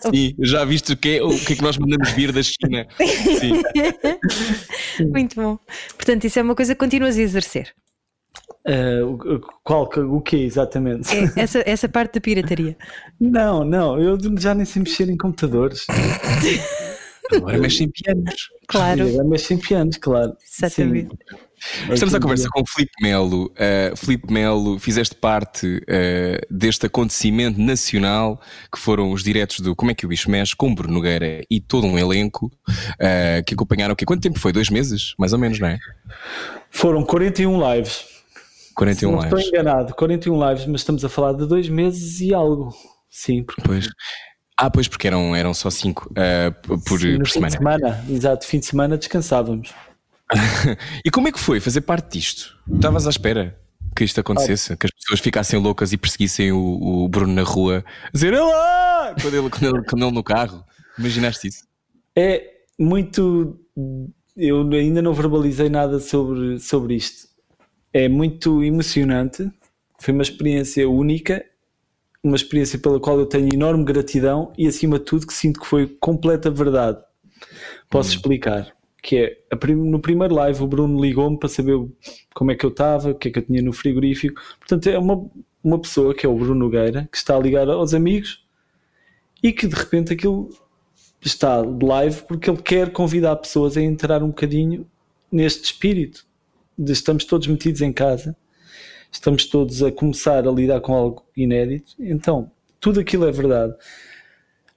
Sim, já viste o que, é, o que é que nós mandamos vir da China? Sim. Muito bom. Portanto, isso é uma coisa que continuas a exercer. Uh, o, qual, o que exatamente? É, essa, essa parte da pirataria. Não, não, eu já nem sei mexer em computadores. Agora mexe em pianos. Claro. Agora mexe em pianos, claro. Exatamente. Sim. Estamos à conversa com o Filipe Melo. Uh, Filipe Melo, fizeste parte uh, deste acontecimento nacional que foram os diretos do Como é que o Bicho Mexe com Bruno Nogueira e todo um elenco uh, que acompanharam. Que, quanto tempo foi? Dois meses? Mais ou menos, não é? Foram 41 lives. 41 Se não lives. estou enganado, 41 lives, mas estamos a falar de dois meses e algo. Sim, porque Pois. Ah, pois, porque eram, eram só cinco uh, por, Sim, por fim semana. de semana, exato, fim de semana descansávamos. e como é que foi fazer parte disto? Estavas à espera que isto acontecesse? Que as pessoas ficassem loucas e perseguissem o, o Bruno na rua dizer Olá! Quando ele, quando, ele, quando ele no carro. Imaginaste isso? É muito. Eu ainda não verbalizei nada sobre, sobre isto. É muito emocionante. Foi uma experiência única, uma experiência pela qual eu tenho enorme gratidão e, acima de tudo, que sinto que foi completa verdade. Posso explicar. Que é, prim- no primeiro live, o Bruno ligou-me para saber como é que eu estava, o que é que eu tinha no frigorífico. Portanto, é uma, uma pessoa, que é o Bruno Nogueira, que está a ligar aos amigos e que de repente aquilo está live porque ele quer convidar pessoas a entrar um bocadinho neste espírito de estamos todos metidos em casa, estamos todos a começar a lidar com algo inédito, então tudo aquilo é verdade.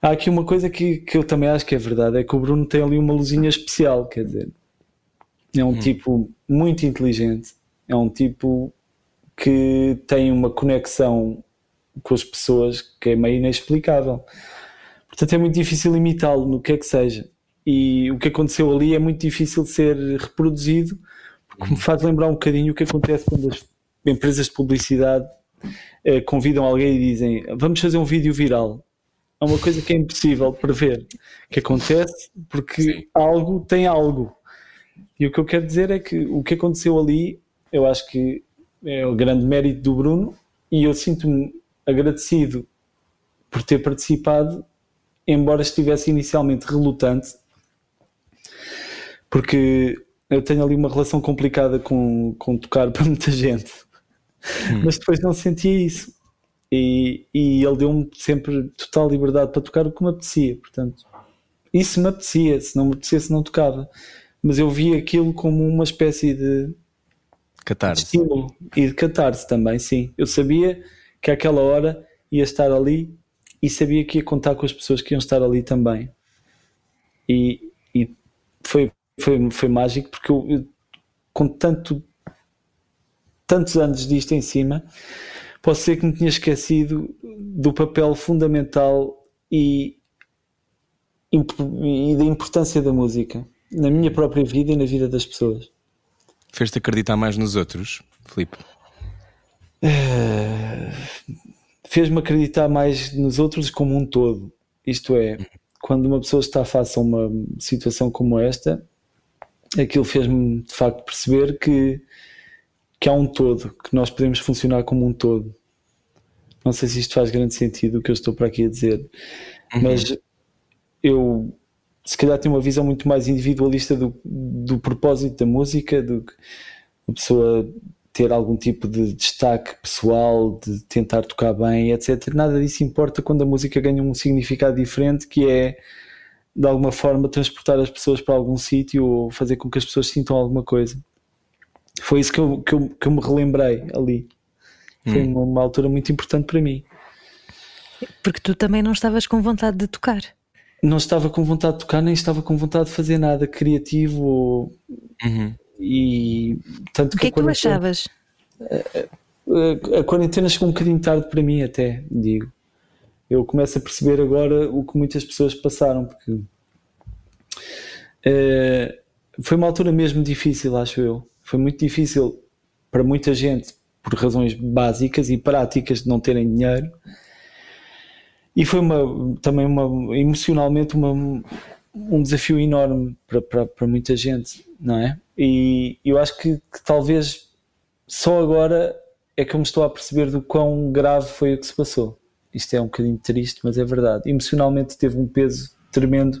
Há aqui uma coisa que, que eu também acho que é verdade, é que o Bruno tem ali uma luzinha especial, quer dizer, é um tipo muito inteligente, é um tipo que tem uma conexão com as pessoas que é meio inexplicável. Portanto, é muito difícil imitá-lo no que é que seja. E o que aconteceu ali é muito difícil de ser reproduzido, porque me faz lembrar um bocadinho o que acontece quando as empresas de publicidade eh, convidam alguém e dizem vamos fazer um vídeo viral. É uma coisa que é impossível prever que acontece porque algo tem algo. E o que eu quero dizer é que o que aconteceu ali, eu acho que é o grande mérito do Bruno e eu sinto-me agradecido por ter participado, embora estivesse inicialmente relutante, porque eu tenho ali uma relação complicada com, com tocar para muita gente, mas depois não sentia isso. E, e ele deu-me sempre total liberdade para tocar o que me apetecia, portanto, isso me apetecia, se não me apetecesse, não tocava. Mas eu via aquilo como uma espécie de Catarse. estímulo e de catarse também, sim. Eu sabia que àquela hora ia estar ali e sabia que ia contar com as pessoas que iam estar ali também. E, e foi, foi, foi mágico porque eu, eu, com tanto, tantos anos disto em cima, posso ser que me tinha esquecido do papel fundamental e, e da importância da música na minha própria vida e na vida das pessoas. Fez-te acreditar mais nos outros, Filipe? fez-me acreditar mais nos outros como um todo. Isto é, quando uma pessoa está face a uma situação como esta, aquilo fez-me de facto perceber que, que há um todo, que nós podemos funcionar como um todo. Não sei se isto faz grande sentido o que eu estou para aqui a dizer, mas eu se calhar tenho uma visão muito mais individualista do, do propósito da música, do que a pessoa ter algum tipo de destaque pessoal, de tentar tocar bem, etc. Nada disso importa quando a música ganha um significado diferente, que é de alguma forma transportar as pessoas para algum sítio ou fazer com que as pessoas sintam alguma coisa. Foi isso que eu, que eu, que eu me relembrei ali. Foi uma, uma altura muito importante para mim. Porque tu também não estavas com vontade de tocar. Não estava com vontade de tocar, nem estava com vontade de fazer nada criativo ou... Uhum. e tanto O que é que tu a achavas? a- a quarentena chegou um bocadinho tarde para mim até, digo. Eu começo a perceber agora o que muitas pessoas passaram, porque eh, foi uma altura mesmo difícil, acho eu. Foi muito difícil para muita gente por razões básicas e práticas de não terem dinheiro. E foi uma, também uma, emocionalmente uma, um desafio enorme para, para, para muita gente, não é? E eu acho que, que talvez só agora é que eu me estou a perceber do quão grave foi o que se passou. Isto é um bocadinho triste, mas é verdade. Emocionalmente teve um peso tremendo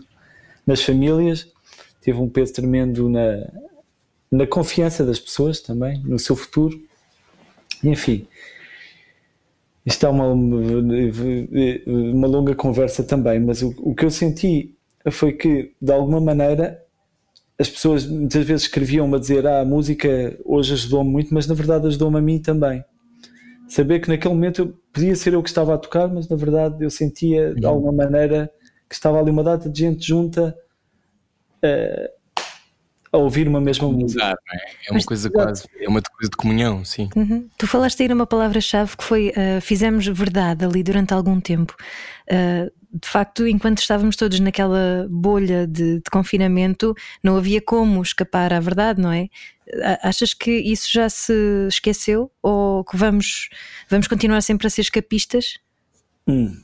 nas famílias, teve um peso tremendo na, na confiança das pessoas também, no seu futuro. Enfim, isto é uma, uma longa conversa também, mas o, o que eu senti foi que, de alguma maneira, as pessoas muitas vezes escreviam-me a dizer: Ah, a música hoje ajudou-me muito, mas na verdade ajudou-me a mim também. Saber que naquele momento podia ser eu que estava a tocar, mas na verdade eu sentia de uhum. alguma maneira que estava ali uma data de gente junta uh, a ouvir uma mesma música. É? é? uma Mas, coisa quase, é uma coisa de comunhão, sim. Uhum. Tu falaste aí numa palavra-chave que foi uh, fizemos verdade ali durante algum tempo. Uh, de facto, enquanto estávamos todos naquela bolha de, de, confinamento, não havia como escapar à verdade, não é? Achas que isso já se esqueceu ou que vamos, vamos continuar sempre a ser escapistas? Hum.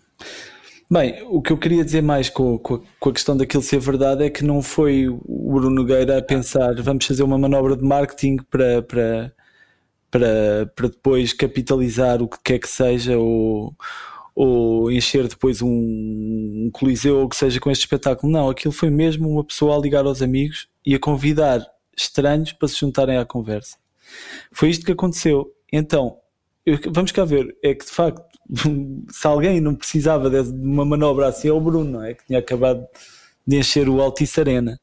Bem, o que eu queria dizer mais com, com, com, a questão daquilo ser verdade é que não foi o Bruno Nogueira a pensar vamos fazer uma manobra de marketing para, para, para, para depois capitalizar o que quer que seja ou, ou encher depois um, um coliseu ou o que seja com este espetáculo. Não, aquilo foi mesmo uma pessoa a ligar aos amigos e a convidar estranhos para se juntarem à conversa. Foi isto que aconteceu. Então, vamos cá ver, é que de facto se alguém não precisava de uma manobra assim é o Bruno, não é? Que tinha acabado de encher o Altice Arena.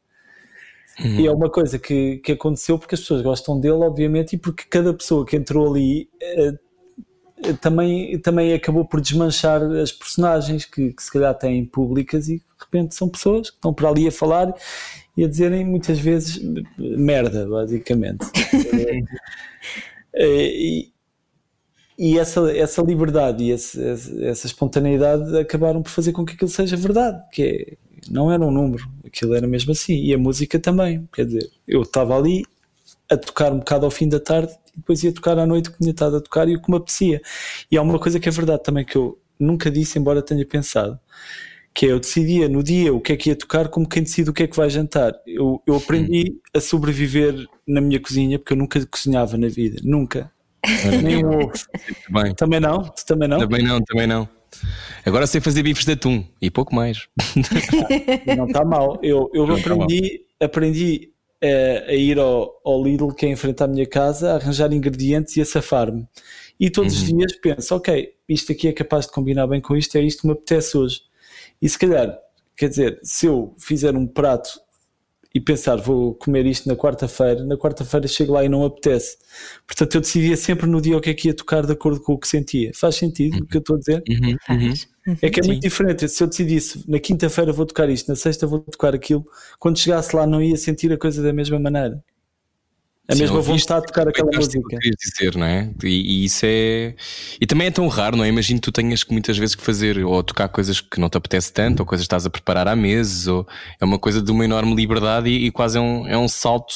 Uhum. E é uma coisa que, que aconteceu porque as pessoas gostam dele, obviamente, e porque cada pessoa que entrou ali eh, também, também acabou por desmanchar as personagens que, que, se calhar têm públicas e de repente são pessoas que estão por ali a falar e a dizerem muitas vezes merda, basicamente. Eh, e, e essa, essa liberdade e esse, essa espontaneidade acabaram por fazer com que aquilo seja verdade, que é, não era um número, aquilo era mesmo assim, e a música também, quer dizer, eu estava ali a tocar um bocado ao fim da tarde e depois ia tocar à noite o que tinha estado a tocar e o que me apetecia. E há uma coisa que é verdade também que eu nunca disse, embora tenha pensado, que é eu decidia no dia o que é que ia tocar como quem decide o que é que vai jantar. Eu, eu aprendi a sobreviver na minha cozinha porque eu nunca cozinhava na vida, nunca. Nem um ovo. Também. também não? Tu também não? Também não, também não. Agora sei fazer bifes de atum e pouco mais. não está mal. Eu, eu tá aprendi, aprendi a, a ir ao, ao, Lidl, que é em frente à minha casa, a arranjar ingredientes e a safar-me. E todos uhum. os dias penso, ok, isto aqui é capaz de combinar bem com isto, é isto que me apetece hoje. E se calhar, quer dizer, se eu fizer um prato e pensar, vou comer isto na quarta-feira, na quarta-feira chego lá e não apetece. Portanto, eu decidia sempre no dia o que é que ia tocar de acordo com o que sentia. Faz sentido uhum. o que eu estou a dizer? Uhum. Uhum. É que é Sim. muito diferente. Se eu decidisse na quinta-feira vou tocar isto, na sexta vou tocar aquilo, quando chegasse lá não ia sentir a coisa da mesma maneira a Sim, mesma vontade de tocar aquela música. Que dizer, não é? E, e, isso é. E também é tão raro, não é? Imagino que tu tenhas que muitas vezes que fazer ou tocar coisas que não te apetece tanto, ou coisas que estás a preparar há meses, ou é uma coisa de uma enorme liberdade e, e quase é um, é um salto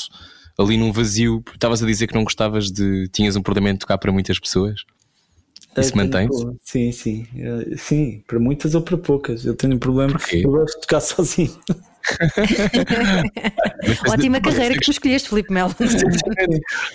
ali num vazio. Estavas a dizer que não gostavas de. tinhas um problema de tocar para muitas pessoas. Isso mantém-se? Sim, sim. Sim, para muitas ou para poucas. Eu tenho um problema. Eu gosto de tocar sozinho. Ótima carreira que tu escolheste, Filipe Melo.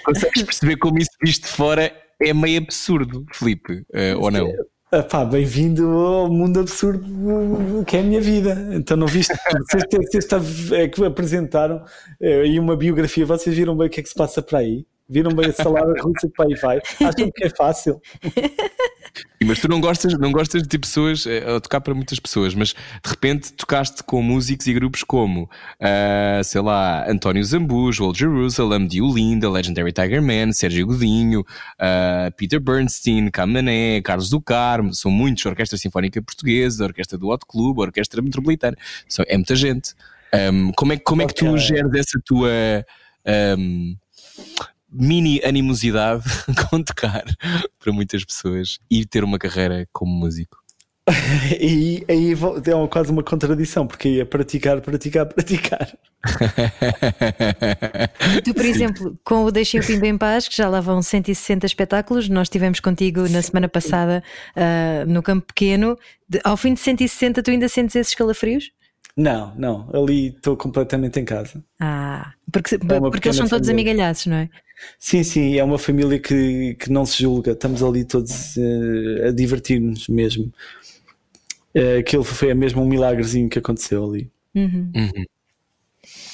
Consegues perceber como isso visto de fora é meio absurdo, Filipe, uh, ou não? Ah, pá, bem-vindo ao mundo absurdo que é a minha vida. Então, não viste? Vocês, é que apresentaram eh, aí uma biografia, vocês viram bem o que é que se passa para aí? Viram bem a salada russa que para aí vai? Acham que é fácil? Mas tu não gostas, não gostas de ter pessoas eh, a tocar para muitas pessoas, mas de repente tocaste com músicos e grupos como, uh, sei lá, António Zambujo, Old Jerusalem, Dio Linda, Legendary Tiger Man, Sérgio Godinho, uh, Peter Bernstein, Camané, Carlos do Carmo, são muitos, Orquestra Sinfónica Portuguesa, Orquestra do Hot Club, Orquestra Metropolitana, são, é muita gente. Um, como é, como é que tu geres essa tua. Um, mini animosidade com tocar para muitas pessoas e ter uma carreira como músico. e aí é quase uma contradição, porque ia praticar, praticar, praticar. tu, por Sim. exemplo, com o Deixem o Pimba em Paz, que já lá vão 160 espetáculos, nós estivemos contigo na semana passada uh, no Campo Pequeno. De, ao fim de 160, tu ainda sentes esses calafrios? Não, não, ali estou completamente em casa. Ah, porque, é porque eles são todos amigalhados, não é? Sim, sim, é uma família que, que não se julga, estamos ali todos uh, a divertir-nos mesmo. Uh, aquilo foi mesmo um milagrezinho que aconteceu ali. Uhum. Uhum.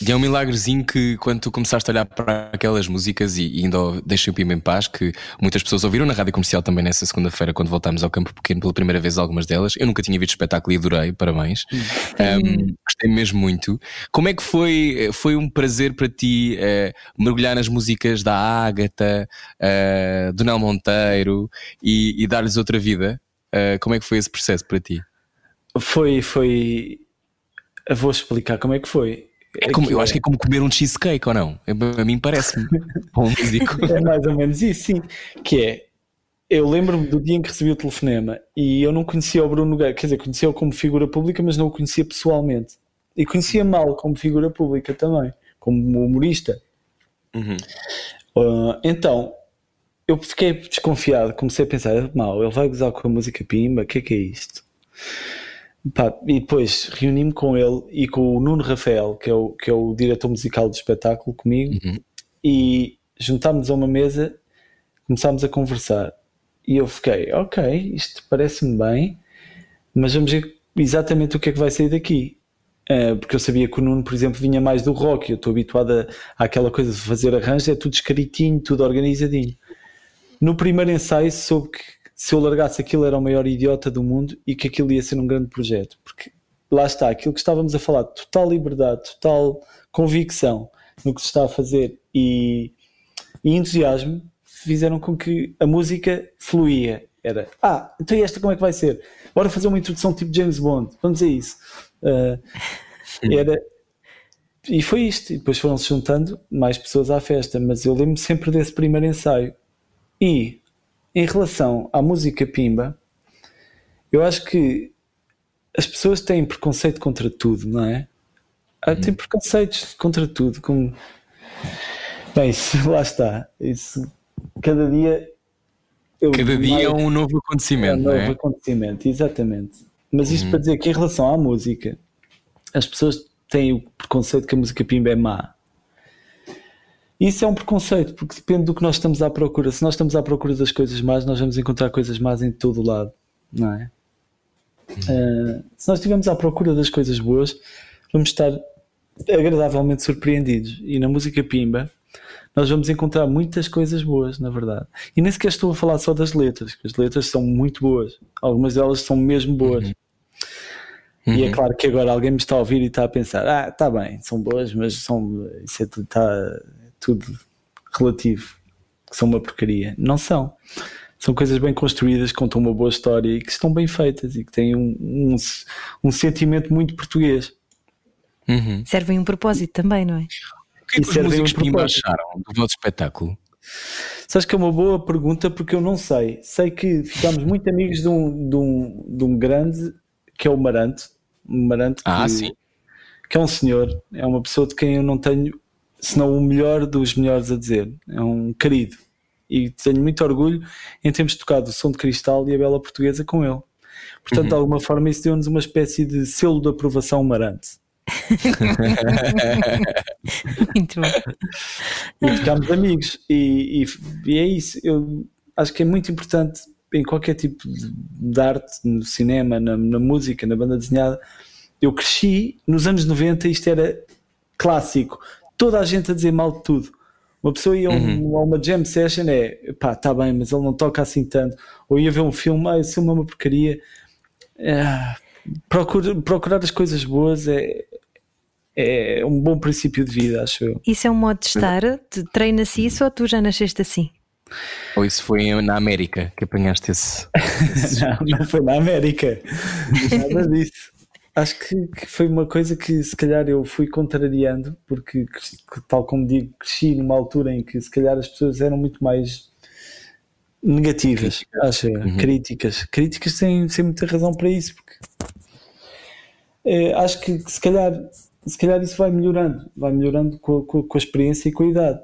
E é um milagrezinho que quando tu começaste a olhar para aquelas músicas e, e ainda Deixem o Pima em Paz, que muitas pessoas ouviram na rádio comercial também nessa segunda-feira, quando voltámos ao Campo Pequeno pela primeira vez, algumas delas. Eu nunca tinha visto espetáculo e adorei, parabéns. Um, gostei mesmo muito. Como é que foi? Foi um prazer para ti uh, mergulhar nas músicas da Ágata, uh, do Nel Monteiro e, e dar-lhes outra vida? Uh, como é que foi esse processo para ti? Foi, foi. Eu vou explicar como é que foi. É como, eu acho que é como comer um cheesecake ou não? É, a mim parece-me. Músico. É mais ou menos isso, sim. Que é. Eu lembro-me do dia em que recebi o telefonema e eu não conhecia o Bruno Nogueira, quer dizer, conhecia-o como figura pública, mas não o conhecia pessoalmente. E conhecia mal como figura pública também, como humorista. Uhum. Uh, então, eu fiquei desconfiado, comecei a pensar, mal, ele vai gozar com a música Pimba, o que é que é isto? Pá, e depois reuni-me com ele e com o Nuno Rafael, que é o, que é o diretor musical do espetáculo, comigo, Uhum. e juntámos a uma mesa, começámos a conversar. E eu fiquei, ok, isto parece-me bem, mas vamos ver exatamente o que é que vai sair daqui. Ah, porque eu sabia que o Nuno, por exemplo, vinha mais do rock, eu estou habituado a, àquela coisa de fazer arranjos, é tudo escritinho, tudo organizadinho. No primeiro ensaio soube que se eu largasse aquilo era o maior idiota do mundo e que aquilo ia ser um grande projeto, porque lá está, aquilo que estávamos a falar, total liberdade, total convicção no que se está a fazer e, e entusiasmo fizeram com que a música fluía. Era, ah, então esta como é que vai ser? Bora fazer uma introdução tipo James Bond, vamos a isso. Uh, era, e foi isto, e depois foram-se juntando mais pessoas à festa, mas eu lembro sempre desse primeiro ensaio. E em relação à música Pimba, eu acho que as pessoas têm preconceito contra tudo, não é? Ah, Têm preconceitos contra tudo. Como... Bem, isso, lá está. Isso, cada dia. Cada dia é mais- um novo é um acontecimento, novo é? acontecimento, exatamente. Mas isto para dizer que em relação à música, as pessoas têm o preconceito que a música Pimba é má. Isso é um preconceito, porque depende do que nós estamos à procura. Se nós estamos à procura das coisas más, nós vamos encontrar coisas más em todo o lado, não é? Ah, se nós estivermos à procura das coisas boas, vamos estar agradavelmente surpreendidos. E na música Pimba, nós vamos encontrar muitas coisas boas, na verdade. E nem sequer estou a falar só das letras, que as letras são muito boas. Algumas delas são mesmo boas. E é Uhum. claro que agora alguém me está a ouvir e está a pensar: ah, está bem, são boas, mas são, isso é tudo, está tudo relativo, que são uma porcaria. Não são. São coisas bem construídas, que contam uma boa história e que estão bem feitas e que têm um, um, um sentimento muito português. Uhum. Servem um propósito também, não é? O que é que E os servem músicos um Pimba acharam do vosso espetáculo? Sabes que é uma boa pergunta porque eu não sei. Sei que ficámos muito amigos de um, de um, de um grande que é o Marante. Um Marante que, Ah, sim. que é um senhor, é uma pessoa de quem eu não tenho, senão o melhor dos melhores a dizer. É um querido. E tenho muito orgulho em termos tocado o som de cristal e a bela portuguesa com ele. Portanto, de alguma forma, isso deu-nos uma espécie de selo de aprovação Marante. Muito bom. e ficámos amigos. E, e- e é isso. Eu acho que é muito importante em qualquer tipo de, de arte, no cinema, na, na música, na banda desenhada. Eu cresci nos anos 90 isto era clássico. Toda a gente a dizer mal de tudo. Uma pessoa ia a, um- a uma jam session, é pá, tá bem, mas ele não toca assim tanto. Ou ia ver um filme, ah, esse filme é uma porcaria. Ah, procura- procurar as coisas boas é, é um bom princípio de vida, acho eu. Isso é um modo de estar? Te- Treina-se isso ou tu já nasceste assim? Ou isso foi na América que apanhaste esse. Não, não foi na América. Nada disso. Acho que, que foi uma coisa que se calhar eu fui contrariando, porque, que, tal como digo, cresci numa altura em que se calhar as pessoas eram muito mais negativas, acho eu, críticas. Críticas têm, têm muita razão para isso, porque eh, acho que, que se calhar se calhar isso vai melhorando, vai melhorando com, a- com a- experiência e com a idade.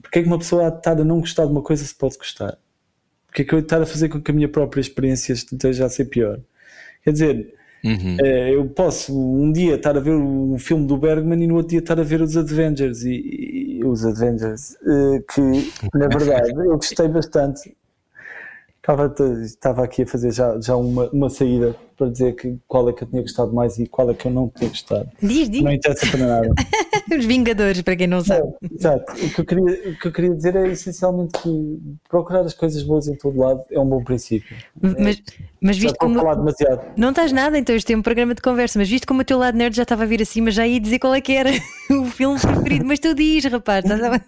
Porque é que uma pessoa a estar a não gostar de uma coisa se pode gostar? Porque é que eu estar a fazer com que a minha própria experiência esteja a ser pior? Quer dizer, Uhum. eh, eu posso um dia estar a ver um filme do Bergman e no outro dia estar a ver os Avengers e, e- os Avengers, eh, que na verdade eu gostei bastante. Estava, estava aqui a fazer já, já uma, uma saída para dizer que qual é que eu tinha gostado mais e qual é que eu não tinha gostado. Diz, diz. Não interessa para nada. Os Vingadores, para quem não sabe. É, exato. O que, eu queria, o que eu queria dizer é essencialmente que procurar as coisas boas em todo lado é um bom princípio. Mas, mas Já visto como. falar demasiado. Não estás nada, então este é um programa de conversa, mas visto como o teu lado nerd já estava a vir acima, já ia dizer qual é que era o filme preferido. Mas tu diz, rapaz, estás a...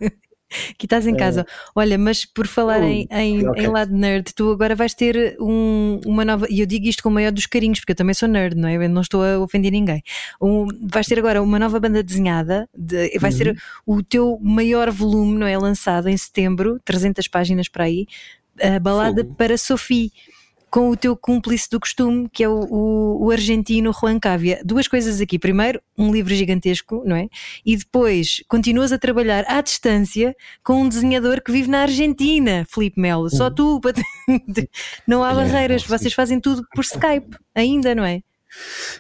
Aqui estás em casa. Olha, mas por falar em, em, ok. em lado nerd, tu agora vais ter um- uma nova. E eu digo isto com o maior dos carinhos, porque eu também sou nerd, não é? Eu não estou a ofender ninguém. Um- vais ter agora uma nova banda desenhada, de- vai ser o teu maior volume, não é? Lançado em setembro, 300 páginas para aí, a balada para Sophie. Com o teu cúmplice do costume, que é o, o- o argentino Juan Cávia. Duas coisas aqui. Primeiro, um livro gigantesco, não é? E depois, continuas a trabalhar à distância com um desenhador que vive na Argentina, Filipe Melo. Só tu, não há barreiras. Vocês fazem tudo por Skype, ainda, não é?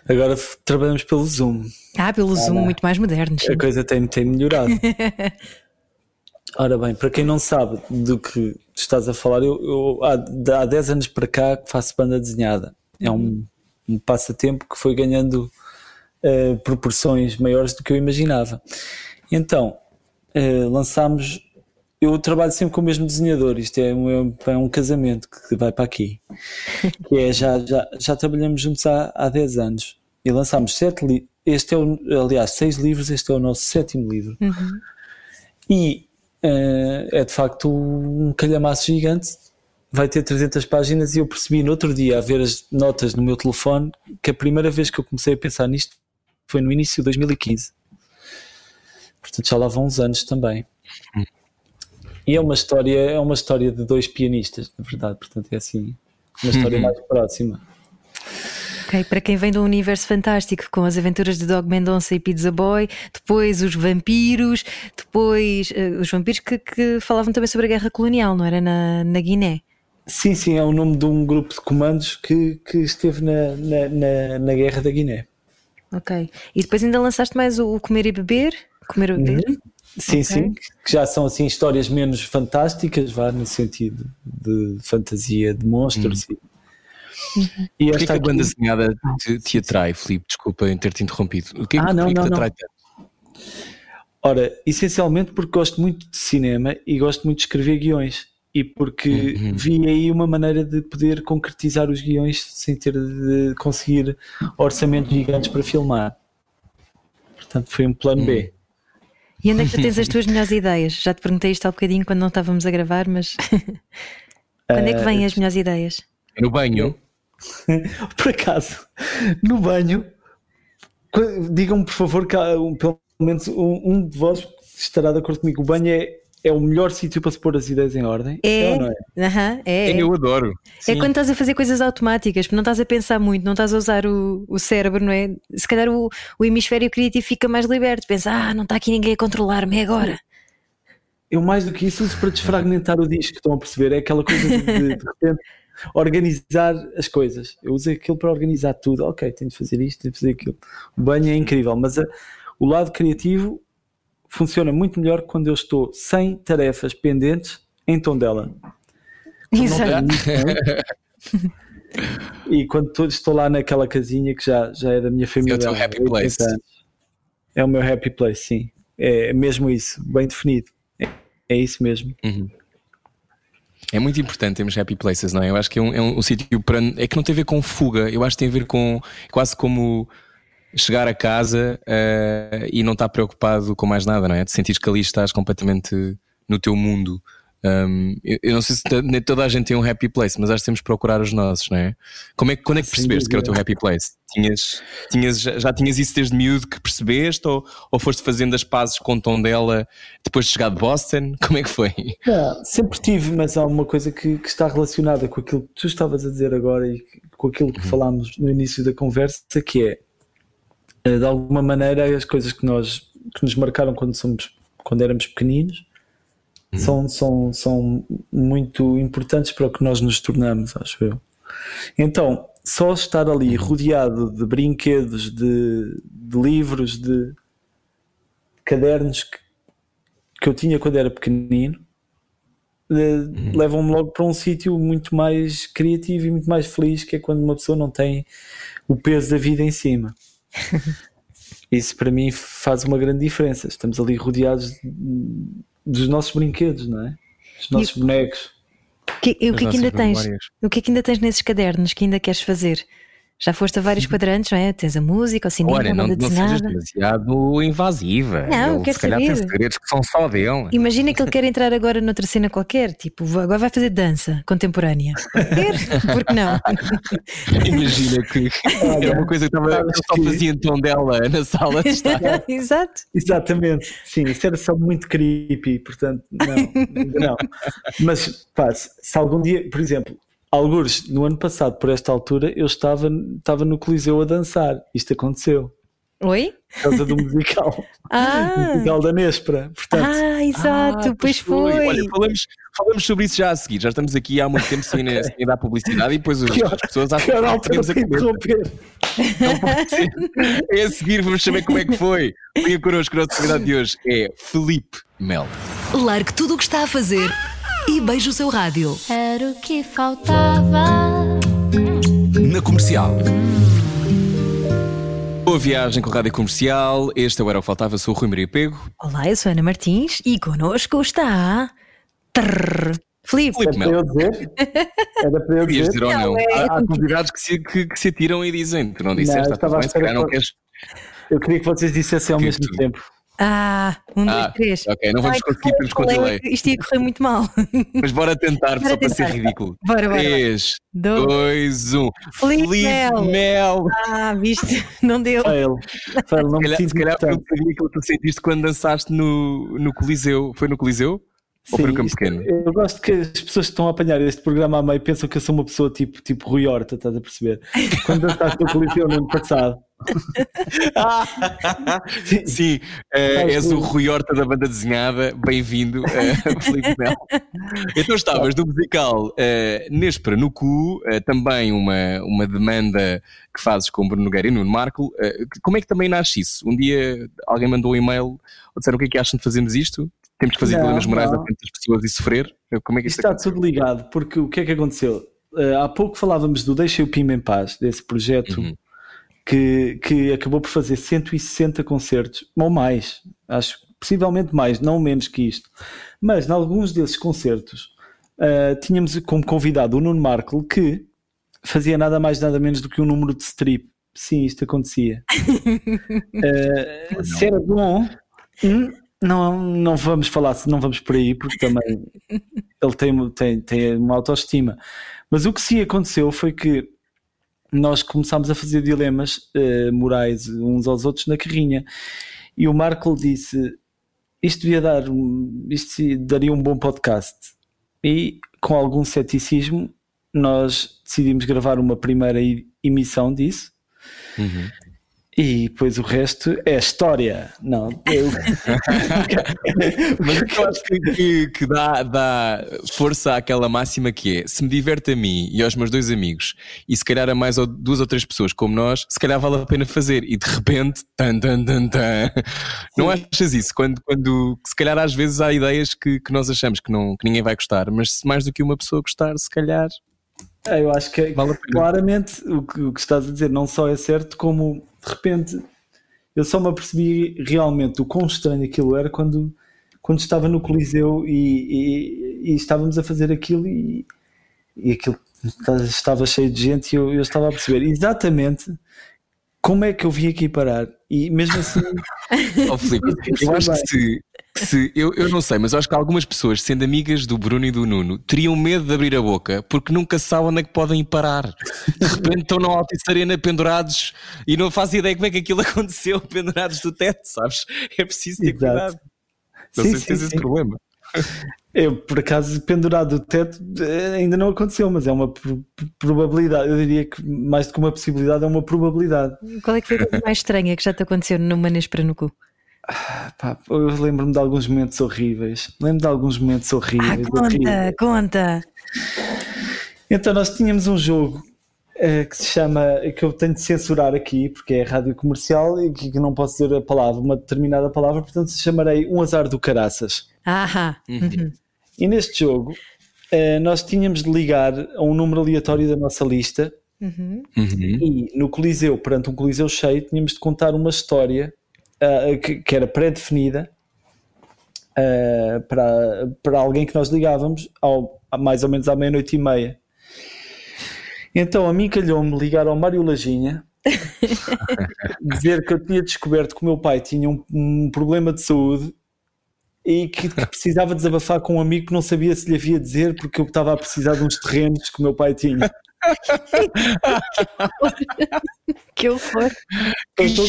Agora trabalhamos pelo Zoom. Ah, pelo Zoom, muito mais modernos. A coisa tem, tem melhorado. Ora bem, para quem não sabe do que tu estás a falar, eu, eu há, há 10 anos para cá que faço banda desenhada. É um, um passatempo que foi ganhando eh, proporções maiores do que eu imaginava. Então, eh, lançámos. Eu trabalho sempre com o mesmo desenhador, isto é um, é um casamento que vai para aqui. Que é, já, já, já trabalhamos juntos há, há 10 anos e lançámos sete livros. Este é o, aliás, seis livros, este é o nosso sétimo livro. E eh, é de facto um calhamaço gigante. Vai ter 300 páginas e eu percebi no outro dia, a ver as notas no meu telefone, que a primeira vez que eu comecei a pensar nisto foi no início de 2015. Portanto, já lá vão uns anos também. E é uma história, é uma história de dois pianistas, na verdade, portanto é assim, uma história mais próxima. Ok, para quem vem do universo fantástico, com as aventuras de Dog Mendonça e Pizza Boy, depois os vampiros, depois eh, os vampiros que, que falavam também sobre a guerra colonial, não era? Na, na Guiné. Sim, sim, é o nome de um grupo de comandos que, que esteve na, na, na, na Guerra da Guiné. Ok. E depois ainda lançaste mais o, o Comer e Beber? Comer e Beber? Sim, sim, que já são assim histórias menos fantásticas, vá no sentido de fantasia de monstros. E, e Porquê que esta a aqui- banda desenhada te, te atrai, Filipe? Desculpa em ter-te interrompido. O que, Ah, não, porquê que não, te não. atrai tanto? Ora, essencialmente porque gosto muito de cinema e gosto muito de escrever guiões. E porque Uhum. vi aí uma maneira de poder concretizar os guiões sem ter de conseguir orçamentos gigantes para filmar. Portanto, foi um plano B. E onde é que tu tens as tuas melhores ideias? Já te perguntei isto há bocadinho quando não estávamos a gravar, mas quando é que vêm as melhores ideias? No banho? Por acaso, no banho, digam-me por favor que há um- pelo menos um, um de vós estará de acordo comigo. O banho é, é o melhor sítio para se pôr as ideias em ordem. É, ou não é? Aham, é, é. Eu adoro. É quando estás a fazer coisas automáticas, porque não estás a pensar muito, não estás a usar o, o cérebro, não é? Se calhar o, o hemisfério criativo fica mais liberto, pensa, ah, não está aqui ninguém a controlar-me é agora. Eu mais do que isso uso para desfragmentar o disco, estão a perceber? É aquela coisa de, de, de repente organizar as coisas. Eu uso aquilo para organizar tudo. Ok, tenho de fazer isto, tenho de fazer aquilo. O banho é incrível, mas a- o lado criativo funciona muito melhor quando eu estou sem tarefas pendentes em tom dela. Exato. E quando tô- estou lá naquela casinha que já, já é da minha família. É o teu happy 80 place. É o meu happy place, sim. É mesmo isso, bem definido. É, é isso mesmo. É muito importante termos happy places, não é? Eu acho que é um, é um, um sítio para. É que não tem a ver com fuga, eu acho que tem a ver com quase como chegar a casa eh, e não estar preocupado com mais nada, não é? De sentir que ali estás completamente no teu mundo. Um, eu, eu não sei se nem toda a gente tem um happy place, mas acho que temos que procurar os nossos, não é? Como é quando é que percebeste que era o teu happy place? Tinhas, tinhas, já, tinhas isso desde miúdo que percebeste ou, ou foste fazendo as pazes com o tom dela depois de chegar de Boston? Como é que foi? Não, sempre tive, mas há uma coisa que, que está relacionada com aquilo que tu estavas a dizer agora e com aquilo que falámos no início da conversa, que é eh, de alguma maneira as coisas que nós que nos marcaram quando somos quando éramos pequeninos são, são, são muito importantes para o que nós nos tornamos, acho eu. Então, só estar ali rodeado de brinquedos, de, de livros, de cadernos que, que eu tinha quando era pequenino uh, levam-me logo para um sítio muito mais criativo e muito mais feliz, que é quando uma pessoa não tem o peso da vida em cima. Isso para mim faz uma grande diferença. Estamos ali rodeados dos nossos brinquedos, não é? Dos nossos e bonecos. Que, o que, é que ainda tens? O que é que ainda tens nesses cadernos que ainda queres fazer? Já foste a vários quadrantes, não é? Tens a música, o cinema, Olha, a não, não sejas demasiado invasiva. Não, Ele, quero se calhar tem saber. segredos que são só dele. Imagina que ele quer entrar agora noutra cena qualquer, tipo, agora vai fazer dança contemporânea. Ser? Porque não? Imagina que era uma coisa que estava, eu só fazia em tom dela na sala de estar. Exato. Exatamente, sim, isso era só muito creepy, portanto, não, não. Mas pá, se algum dia, por exemplo, alguns no ano passado, por esta altura, eu estava, estava no Coliseu a dançar. Isto aconteceu, Oi? por causa do musical, Ah, musical da Nespra. Portanto, ah exato, Ah, pois foi. Olha, falamos, falamos sobre isso já a seguir. Já estamos aqui há muito tempo sem, sem dar publicidade e depois as, Que as pessoas acham que para comer. interromper. Não pode ser. É a seguir, vamos saber como é que foi. Venha connosco, a nossa convidado de hoje é Felipe Mel. Largue tudo o que está a fazer e beije o seu rádio. Era o que faltava. Na comercial. Boa viagem com a Rádio Comercial. Este é o Era o que Faltava, sou o Rui Maria Pego. Olá, eu sou a Ana Martins e connosco está. Trrr, Filipe. Felipe Era para eu dizer? Era para eu dizer? dizer ou não? Não, é- Há, há convidados que se, que, que se atiram e dizem. Tu não disseste, Não, estava bem, calhar não que- queres. Eu queria que vocês dissessem ao Que mesmo tu- tempo. Ah, um, dois, Ah, três. ok, não vamos Ai, conseguir, temos qual é? Isto ia correr muito mal. Mas bora tentar, Bora só para ser tentar. ridículo. Bora, bora. bora. 3, Dois. 2, 1. Felipe Mel. Mel. Ah, viste? Não deu. Fail. Fail, não Se me calhar, sinto se calhar foi um aquilo que tu sentiste quando dançaste no, no Coliseu. Foi no Coliseu? Ou foi Sim, Campo isto- Pequeno? Eu gosto que as pessoas que estão a apanhar este programa a meio pensam que eu sou uma pessoa tipo, tipo Rui Horta, estás a perceber? Quando dançaste no Coliseu no ano passado. Sim. Sim, eh, Estás és o. Rui Horta da banda desenhada. Bem-vindo, eh, Felipe Mel. Então estavas no musical eh, Nespra no Cu, eh, também uma, uma demanda que fazes com Bruno Nogueira e Nuno Marco. Como é que também nasce isso? Um dia alguém mandou um e-mail ou disseram o que é que acham de fazermos isto? Temos que fazer Não, problemas morais não. à frente das pessoas e sofrer? Como é que Isto isto está tudo ligado, porque o que é que aconteceu? Eh, há pouco falávamos do Deixa o Pima em Paz, desse projeto Uhum. que, que acabou por fazer 160 concertos, ou mais, acho possivelmente mais, não menos que isto. Mas em alguns desses concertos eh, tínhamos como convidado o Nuno Markle que fazia nada mais nada menos do que um número de strip. Sim, isto acontecia. Eh, se era bom, hum, não, não vamos falar, não vamos por aí, porque também ele tem, tem, tem uma autoestima. Mas o que sim aconteceu foi que nós começámos a fazer dilemas eh, morais uns aos outros na carrinha. E o Marco disse: Isto devia dar, um- isto daria um bom podcast. E com algum ceticismo, nós decidimos gravar uma primeira emissão disso. Uhum. E depois o resto é história. Não, eu, Mas eu acho que, que, que dá, dá força àquela máxima que é: se me diverte a mim e aos meus dois amigos, e se calhar a mais ou duas ou três pessoas como nós, se calhar vale a pena fazer. E de repente, tan, tan, tan, tan. não achas isso? Quando, quando se calhar às vezes há ideias que, que nós achamos que, não, que ninguém vai gostar, mas se mais do que uma pessoa gostar, se calhar. É, Eu acho que Vale a pena. claramente o que, o que estás a dizer não só é certo, como de repente eu só me apercebi realmente o quão estranho aquilo era quando, quando estava no Coliseu e, e- e estávamos a fazer aquilo e, e aquilo estava cheio de gente e eu, eu estava a perceber exatamente como é que eu vim aqui parar e mesmo assim Oh, Filipe, eu acho que se. se eu, eu não sei, mas eu acho que algumas pessoas, sendo amigas do Bruno e do Nuno, teriam medo de abrir a boca porque nunca sabem onde é que podem parar. De repente estão na Altice Arena pendurados e não fazem ideia como é que aquilo aconteceu, pendurados do teto, sabes? É preciso ter Exato. cuidado. Não Sim, sei se tens esse problema. Eu, por acaso, pendurado do teto eh, ainda não aconteceu, mas é uma pro- probabilidade. Eu diria que mais do que uma possibilidade, é uma probabilidade. Qual é que foi a coisa mais estranha que já te aconteceu numa Nespra no cu? Pá, eu lembro-me de alguns momentos horríveis. Lembro de alguns momentos Ah, horríveis. conta, horríveis. conta. Então, nós tínhamos um jogo eh, que se chama, que eu tenho de censurar aqui, porque é rádio comercial e que não posso dizer a palavra, uma determinada palavra, portanto, se chamarei Um Azar do Caraças. Ahá. Uhum. E neste jogo, eh, nós tínhamos de ligar a um número aleatório da nossa lista Uhum. Uhum. e no Coliseu, perante um Coliseu cheio, tínhamos de contar uma história ah, que, que era pré-definida ah, para, para alguém que nós ligávamos ao, mais ou menos à meia-noite e meia. Então a mim calhou-me ligar ao Mário Lajinha dizer que eu tinha descoberto que o meu pai tinha um, um problema de saúde e que, que precisava desabafar com um amigo que não sabia se lhe havia dizer porque eu estava a precisar de uns terrenos que o meu pai tinha. Que horror. Eu estou a-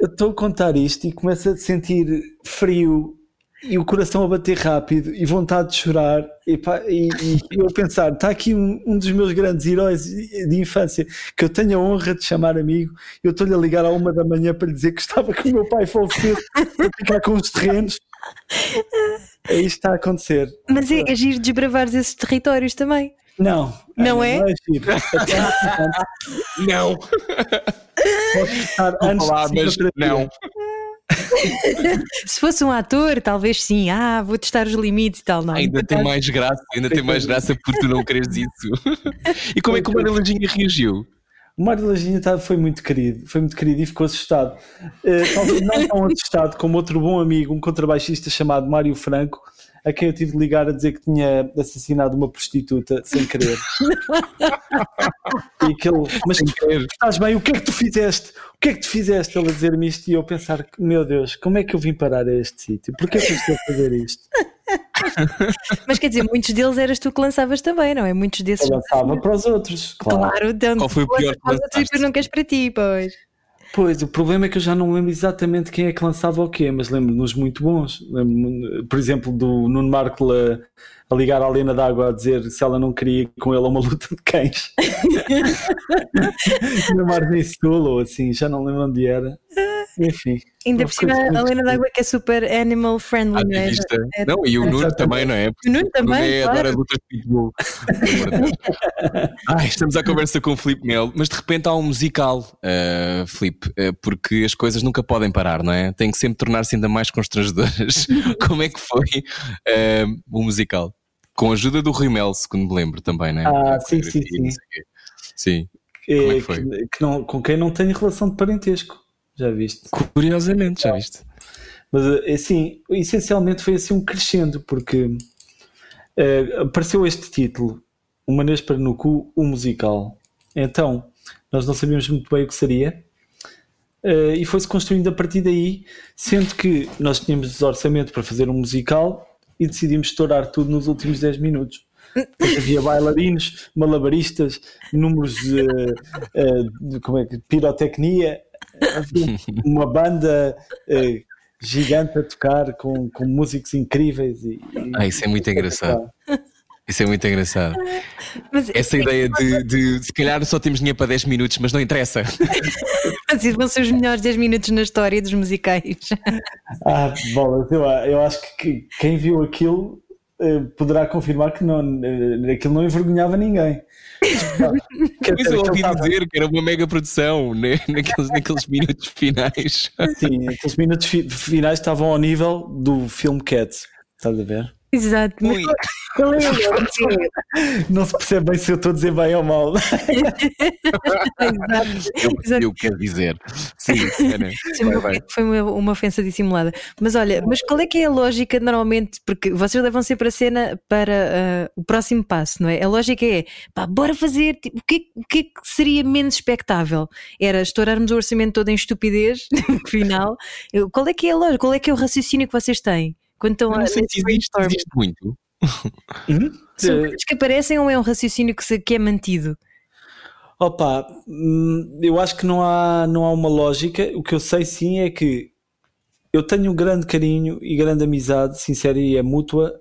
eu estou a contar isto e começo a sentir frio e o coração a bater rápido e vontade de chorar e, pá, e- e eu pensar, está aqui um, um dos meus grandes heróis de infância que eu tenho a honra de chamar amigo eu estou-lhe a ligar à uma da manhã para lhe dizer que gostava que o meu pai falecesse para ficar com os terrenos é isto que está a acontecer Mas é, é giro desbravares esses territórios também. não, Não é? não é giro. Até Não, pode estar falar, de mas não. Se fosse um ator, talvez sim. Ah, vou testar os limites e tal. Não. Ainda tem mais graça, ainda tem mais graça por tu não queres isso. E como é que o Mário Lajinha reagiu? O Mário Lajinha tá- foi muito querido, foi muito querido e ficou assustado. Eh, talvez não tão assustado como outro bom amigo, um contrabaixista chamado Mário Franco, a quem eu tive de ligar a dizer que tinha assassinado uma prostituta sem querer. e que ele, mas tu estás bem, o que é que tu fizeste? O que é que tu fizeste? Ele a dizer-me isto e eu pensar, meu Deus, como é que eu vim parar a este sítio? Porquê é que eu estou a fazer isto? Mas quer dizer, muitos deles eras tu que lançavas também, não é? Muitos desses. Eu lançava para os outros, claro. Claro, então, Qual foi o pior que lançaste? tu não queres para ti, pois. Pois, o problema é que eu já não lembro exatamente quem é que lançava o quê, mas lembro-nos muito bons. Lembro-me, por exemplo, do Nuno Marco a, a ligar à Lena d'Água a dizer se ela não queria ir com ele a uma luta de cães. Na Margem Sul ou assim, já não lembro onde era. Enfim. Ainda por cima, a Helena d'Água que é super animal friendly, não é? É- Não, e o Nuno Exatamente. também, não é? O Nuno também, é claro. adora lutas de pitbull. Ai, estamos à conversa com o Filipe Melo, mas de repente há um musical, uh, Filipe, uh, porque as coisas nunca podem parar, não é? Tem que sempre tornar-se ainda mais constrangedoras. Como é que foi uh, o musical? Com a ajuda do Rui Mel, segundo me lembro também, não é? Ah, A sim, sim, sim. Sim, É, Como que foi? que- que não, com quem não tenho relação de parentesco. Já viste? curiosamente, já viste? Mas assim, essencialmente foi assim um crescendo, porque eh, apareceu este título, Uma Nespera no Cu, o musical. Então, nós não sabíamos muito bem o que seria, eh, e foi-se construindo a partir daí, sendo que nós tínhamos orçamento para fazer um musical e decidimos estourar tudo nos últimos 10 minutos. Portanto, havia bailarinos, malabaristas, números de, eh, de- como é que, pirotecnia, uma banda eh, gigante a tocar com, com músicos incríveis. E, e- Ah, isso é muito engraçado. Isso é muito engraçado. Mas, Essa ideia de, de se calhar só temos dinheiro para 10 minutos, mas não interessa. Assim vão ser os melhores 10 minutos na história dos musicais. Ah, bolas, eu, eu acho que, que quem viu aquilo eh, poderá confirmar que não, eh, aquilo não envergonhava ninguém. Mas eu ouvi dizer que era uma mega produção né? naqueles, naqueles minutos finais. Sim, aqueles minutos fi- finais estavam ao nível do filme Cats. Estás a ver? Exato. Ui. é a lógica? Não se percebe bem se eu estou a dizer bem ou mal. Exato. Eu percebi o que quer dizer. Sim, Sim, vai, vai. Foi uma, ofensa dissimulada. Mas olha, mas qual é que é a lógica normalmente? Porque vocês levam sempre a cena para ah, o próximo passo, não é? A lógica é, pá, bora fazer. Tipo, o, que, é- o que é que seria menos expectável? Era estourarmos o orçamento todo em estupidez no final. Qual é que é a lógica? Qual é que é o raciocínio que vocês têm? Quando estão não sei se existe, existe muito. São Eh, coisas que aparecem ou é um raciocínio que, se- que é mantido? Opa, hum, eu acho que não há, não há uma lógica. O que eu sei sim é que eu tenho um grande carinho e grande amizade, sincera e é mútua,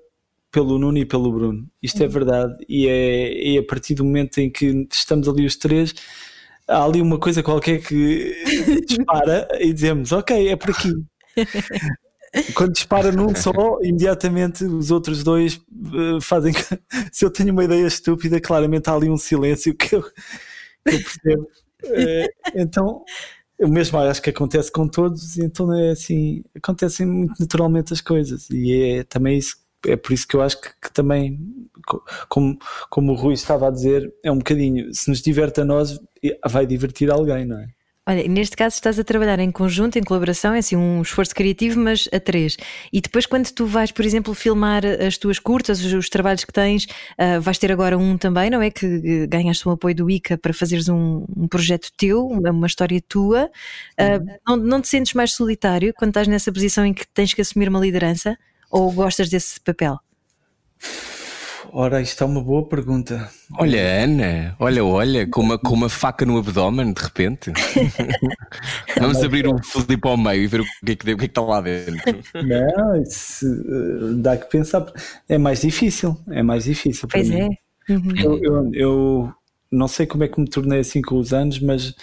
pelo Nuno e pelo Bruno. Isto é verdade. E é, é a partir do momento em que estamos ali os três, há ali uma coisa qualquer que dispara e dizemos: Ok, é por aqui. Quando dispara num só, imediatamente os outros dois eh, fazem. Se eu tenho uma ideia estúpida, claramente há ali um silêncio que eu, que eu percebo. Eh, então, o mesmo acho que acontece com todos, então é assim, acontecem muito naturalmente as coisas, e é também isso, é por isso que eu acho que, que também, como, como o Rui estava a dizer, é um bocadinho, se nos diverte a nós, vai divertir alguém, não é? Olha, neste caso estás a trabalhar em conjunto, em colaboração, é assim um esforço criativo, mas a três. E depois, quando tu vais, por exemplo, filmar as tuas curtas, os, os trabalhos que tens, uh, vais ter agora um também, não é? Que ganhaste o apoio do ICA para fazeres um, um projeto teu, uma, uma história tua. Uh, não, não te sentes mais solitário quando estás nessa posição em que tens que assumir uma liderança? Ou gostas desse papel? Ora, isto é uma boa pergunta. Olha, Ana, olha, olha, com uma, com uma faca no abdômen, de repente. Vamos abrir o Filipe ao meio e ver o que, é que, o que, é que está lá dentro. Não, isso, eh, dá que pensar. É mais difícil, é mais difícil. Para pois mim. é. Uhum. Eu, eu, eu, não sei como é que me tornei assim com os anos, mas,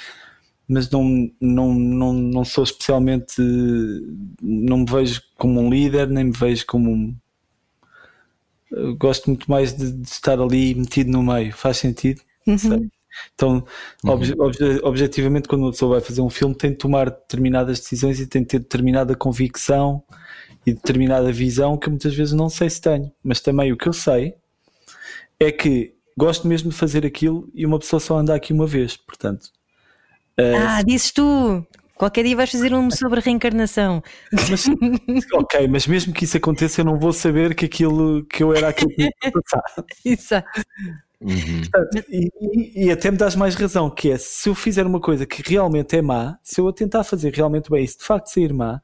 mas não, não, não, não sou especialmente. Não me vejo como um líder, nem me vejo como um gosto muito mais de, de, estar ali metido no meio. Faz sentido? Uhum. Então, uhum. obje, obje, objetivamente, quando uma pessoa vai fazer um filme, tem de tomar determinadas decisões e tem de ter determinada convicção e determinada visão que muitas vezes não sei se tenho. Mas também o que eu sei é que gosto mesmo de fazer aquilo e uma pessoa só anda aqui uma vez. Portanto, ah, uh, dizes tu. Qualquer dia vais fazer um sobre reencarnação. Mas, ok, mas mesmo que isso aconteça, eu não vou saber que aquilo que eu era aquilo que ia passar. Exato. Uhum. E, e, até me dás mais razão, que é se eu fizer uma coisa que realmente é má, se eu a tentar fazer realmente bem, se de facto sair má,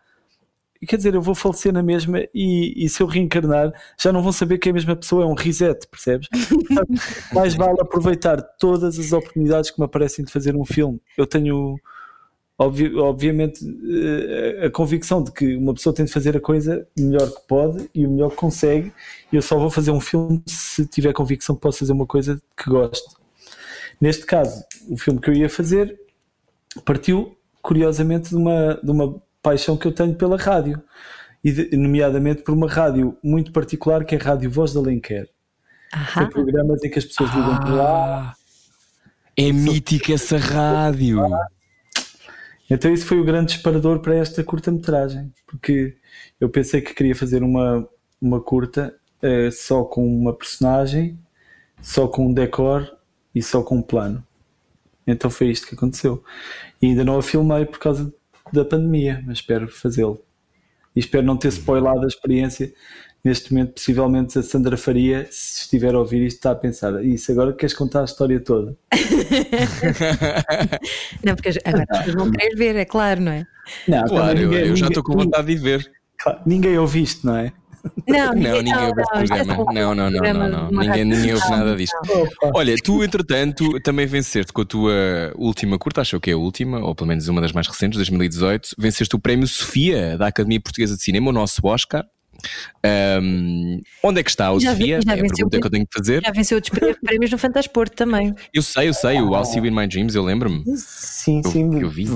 quer dizer, eu vou falecer na mesma e, e, se eu reencarnar já não vão saber que é a mesma pessoa, é um reset, percebes? mais vale aproveitar todas as oportunidades que me aparecem de fazer um filme. Eu tenho Obvi obviamente, eh, a convicção de que uma pessoa tem de fazer a coisa melhor que pode e o melhor que consegue, e eu só vou fazer um filme se tiver convicção que posso fazer uma coisa que gosto. Neste caso, o filme que eu ia fazer partiu, curiosamente, de uma, de uma paixão que eu tenho pela rádio, e de, nomeadamente por uma rádio muito particular que é a Rádio Voz da Alenquer. Tem programas em que as pessoas ligam ah, para lá. É mítica essa rádio. Então isso foi o grande disparador para esta curta-metragem, porque eu pensei que queria fazer uma, uma curta uh, só com uma personagem, só com um decor e só com um plano. Então foi isto que aconteceu. E ainda não a filmei por causa da pandemia, mas espero fazê-lo. E espero não ter spoilado a experiência neste momento, possivelmente a Sandra Faria, se estiver a ouvir isto, está a pensar: isso agora queres contar a história toda? não, porque agora as pessoas vão querer ver, é claro, não é? Não, claro, ninguém, eu, eu já estou com vontade de ver. Claro, ninguém ouviu isto, não é? Não, não, ninguém ouve o programa. Não, não, não, não, não. Ninguém, ninguém ouve nada disto. Olha, tu, entretanto, também venceste com a tua última curta, acho que é a última, ou pelo menos uma das mais recentes, 2018, venceste o prémio Sofia da Academia Portuguesa de Cinema, o nosso Oscar. Um, onde é que está o Sofia? É a pergunta que eu tenho que fazer. Já venceu outros prémios no Fantasporto também. Eu sei, eu sei, o I'll See You in My Dreams, eu lembro-me. Sim, sim. Eu, eu vi.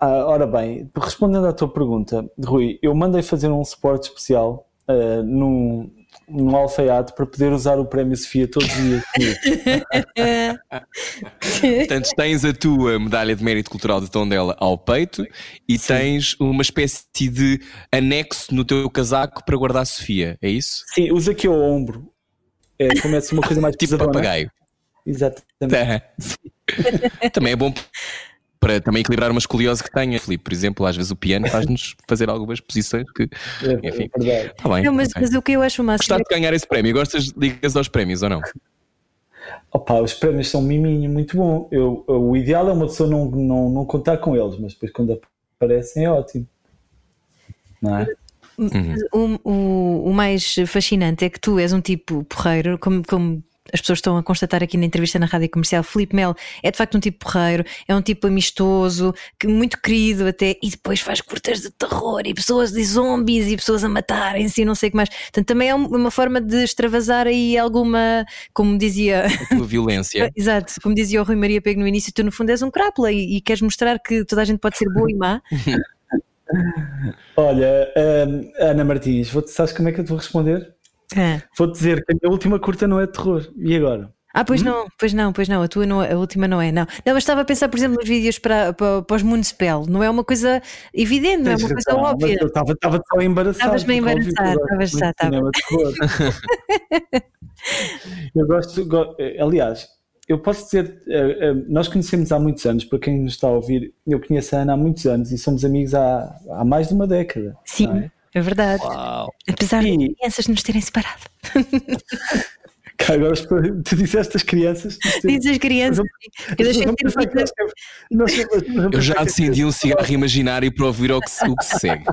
Ah, ora bem, respondendo à tua pergunta, Rui, eu mandei fazer um suporte especial uh, num, num alfaiate para poder usar o prémio Sofia todos os dias. Portanto, tens a tua medalha de mérito cultural de Tondela ao peito e Sim. tens uma espécie de anexo no teu casaco para guardar a Sofia, é isso? Sim, usa aqui ao ombro. É, começa uma coisa mais tipo papagaio. Exatamente. Também é bom para também equilibrar uma escoliose que tenha. Filipe, por exemplo, às vezes o piano faz-nos fazer algumas posições que. É, enfim. É tá bem, não, mas, okay. mas, o que eu acho mais. Gostaste de ganhar esse prémio? Gostas, ligas aos prémios ou não? Opa, os prémios são miminho, muito bom. Eu, o ideal é uma pessoa não, não, não contar com eles, mas depois quando aparecem é ótimo. Não é? Uhum. O, o, o, mais fascinante é que tu és um tipo porreiro, como, como as pessoas estão a constatar aqui na entrevista na rádio comercial, Felipe Mel é de facto um tipo porreiro, é um tipo amistoso, que, muito querido até, e depois faz curtas de terror e pessoas de zombies e pessoas a matarem-se e não sei o que mais. Portanto, também é uma forma de extravasar aí alguma, como dizia. A violência. Exato, como dizia o Rui Maria Pego no início, tu no fundo és um crápula e, e queres mostrar que toda a gente pode ser boa e má. Olha, hum, Ana Martins, vou sabes como é que eu te vou responder? É. Vou dizer que a minha última curta não é terror. E agora? Ah, pois não, pois não, pois não, a tua não, a última não é, não. Não, mas estava a pensar, por exemplo, nos vídeos para, para, para os Municipal, não é uma coisa evidente, não é uma coisa óbvia. Eu estava, estava só embaraçado. Estavas bem a estavas já, terror. Eu gosto, go- aliás, eu posso dizer, eh, eh, nós conhecemos há muitos anos, para quem nos está a ouvir, eu conheço a Ana há muitos anos e somos amigos há, há mais de uma década. Sim, é? É verdade. Uau. Apesar de E- crianças nos terem separado. Cá, Agora, tu disseste as crianças. Diz as crianças, eu de já acendi um cigarro imaginário para ouvir o que, se- o que se segue.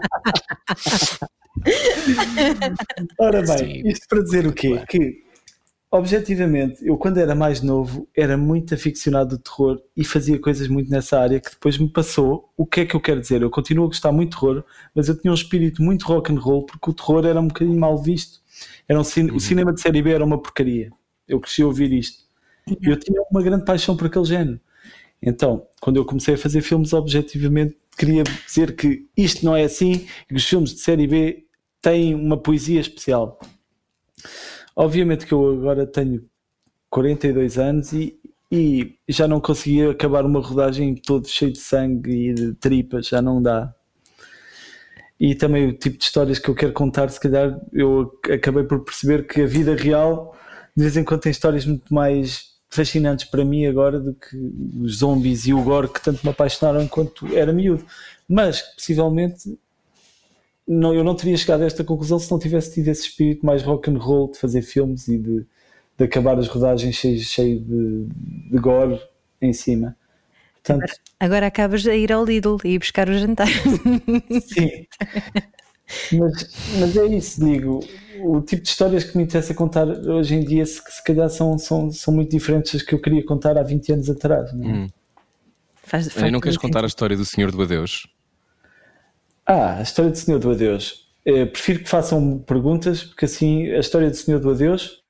Ora bem, Sim. isto para dizer o quê? Que, objetivamente, eu quando era mais novo era muito aficionado do terror e fazia coisas muito nessa área que depois me passou. O que é que eu quero dizer? Eu continuo a gostar muito de terror, mas eu tinha um espírito muito rock and roll porque o terror era um bocadinho mal visto. Era um cin- O cinema de série B era uma porcaria. Eu cresci a ouvir isto. E eu tinha uma grande paixão por aquele género. Então, quando eu comecei a fazer filmes, objetivamente queria dizer que isto não é assim e que os filmes de série B têm uma poesia especial. Obviamente que eu agora tenho 42 anos e, e já não conseguia acabar uma rodagem todo cheio de sangue e de tripas, já não dá. E também o tipo de histórias que eu quero contar, se calhar eu acabei por perceber que a vida real de vez em quando tem histórias muito mais fascinantes para mim agora do que os zombies e o gore que tanto me apaixonaram enquanto era miúdo. Mas, possivelmente, não, eu não teria chegado a esta conclusão se não tivesse tido esse espírito mais rock and roll de fazer filmes e de, de acabar as rodagens cheio, cheio de, de gore em cima. Portanto, Agora acabas a ir ao Lidl e ir buscar o jantar. sim. Mas, mas é isso, digo. O tipo de histórias que me interessa contar hoje em dia, se, se calhar são, são, são muito diferentes das que eu queria contar há 20 anos atrás. Não é? Hum. Faz, faz E não queres contar a história do Senhor do Adeus? Ah, a história do Senhor do Adeus. Eh, prefiro que façam perguntas, porque assim a história do Senhor do Adeus.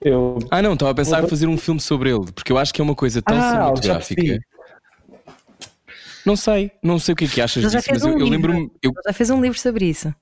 Eu. Ah, não, estava a pensar em fazer um filme sobre ele, porque eu acho que é uma coisa tão Ah, cinematográfica. Não sei, não sei o que é que achas disso, mas eu, um eu livro. lembro-me. eu- já fez um livro sobre isso.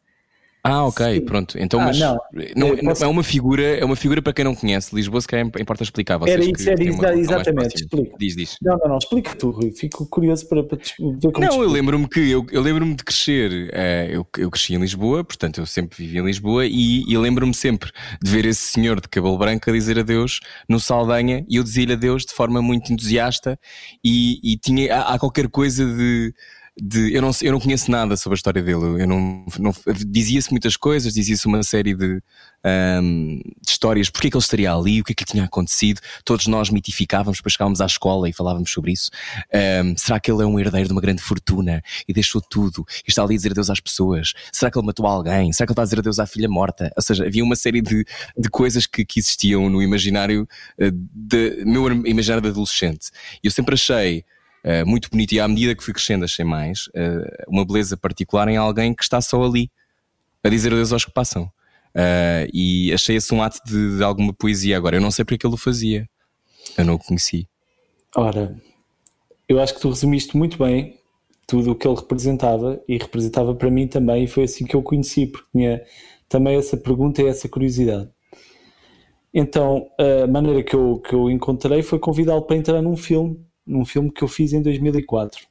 Ah, ok, Sim. pronto. Então, Ah, mas não. não, Eu posso- é uma figura, é uma figura para quem não conhece Lisboa, se calhar importa explicar. Vocês Era isso, era isso, uma exatamente, explica. Diz, diz. Não, não, não, explica tu, Rui. Fico curioso para, para te- Não, te eu lembro-me que eu, eu lembro-me de crescer. eh, eu, eu cresci em Lisboa, portanto eu sempre vivi em Lisboa e, e lembro-me sempre de ver esse senhor de cabelo branco a dizer adeus no Saldanha e eu dizia-lhe adeus de forma muito entusiasta e, e tinha há, há qualquer coisa de. De- eu, não, eu não conheço nada sobre a história dele. Eu não, não- dizia-se muitas coisas, dizia-se uma série de, ahm, de histórias, porque é que ele estaria ali, o que é que lhe tinha acontecido. Todos nós mitificávamos, depois chegávamos à escola e falávamos sobre isso. Ahm, será que ele é um herdeiro de uma grande fortuna e deixou tudo e está ali a dizer adeus às pessoas? Será que ele matou alguém? Será que ele está a dizer adeus à filha morta? Ou seja, havia uma série de, de coisas que, que existiam no imaginário eh, de, meu imaginário de adolescente. E eu sempre achei eh, muito bonito e à medida que fui crescendo achei mais eh, uma beleza particular em alguém que está só ali a dizer adeus aos que passam. Eh, e achei esse um ato de, de alguma poesia. Agora, eu não sei porque é ele o fazia. Eu não o conheci. Ora, eu acho que tu resumiste muito bem tudo o que ele representava e representava para mim também, e foi assim que eu o conheci, porque tinha também essa pergunta e essa curiosidade. Então, a maneira que eu, que eu encontrei foi convidá-lo para entrar num filme, num filme que eu fiz em 2004.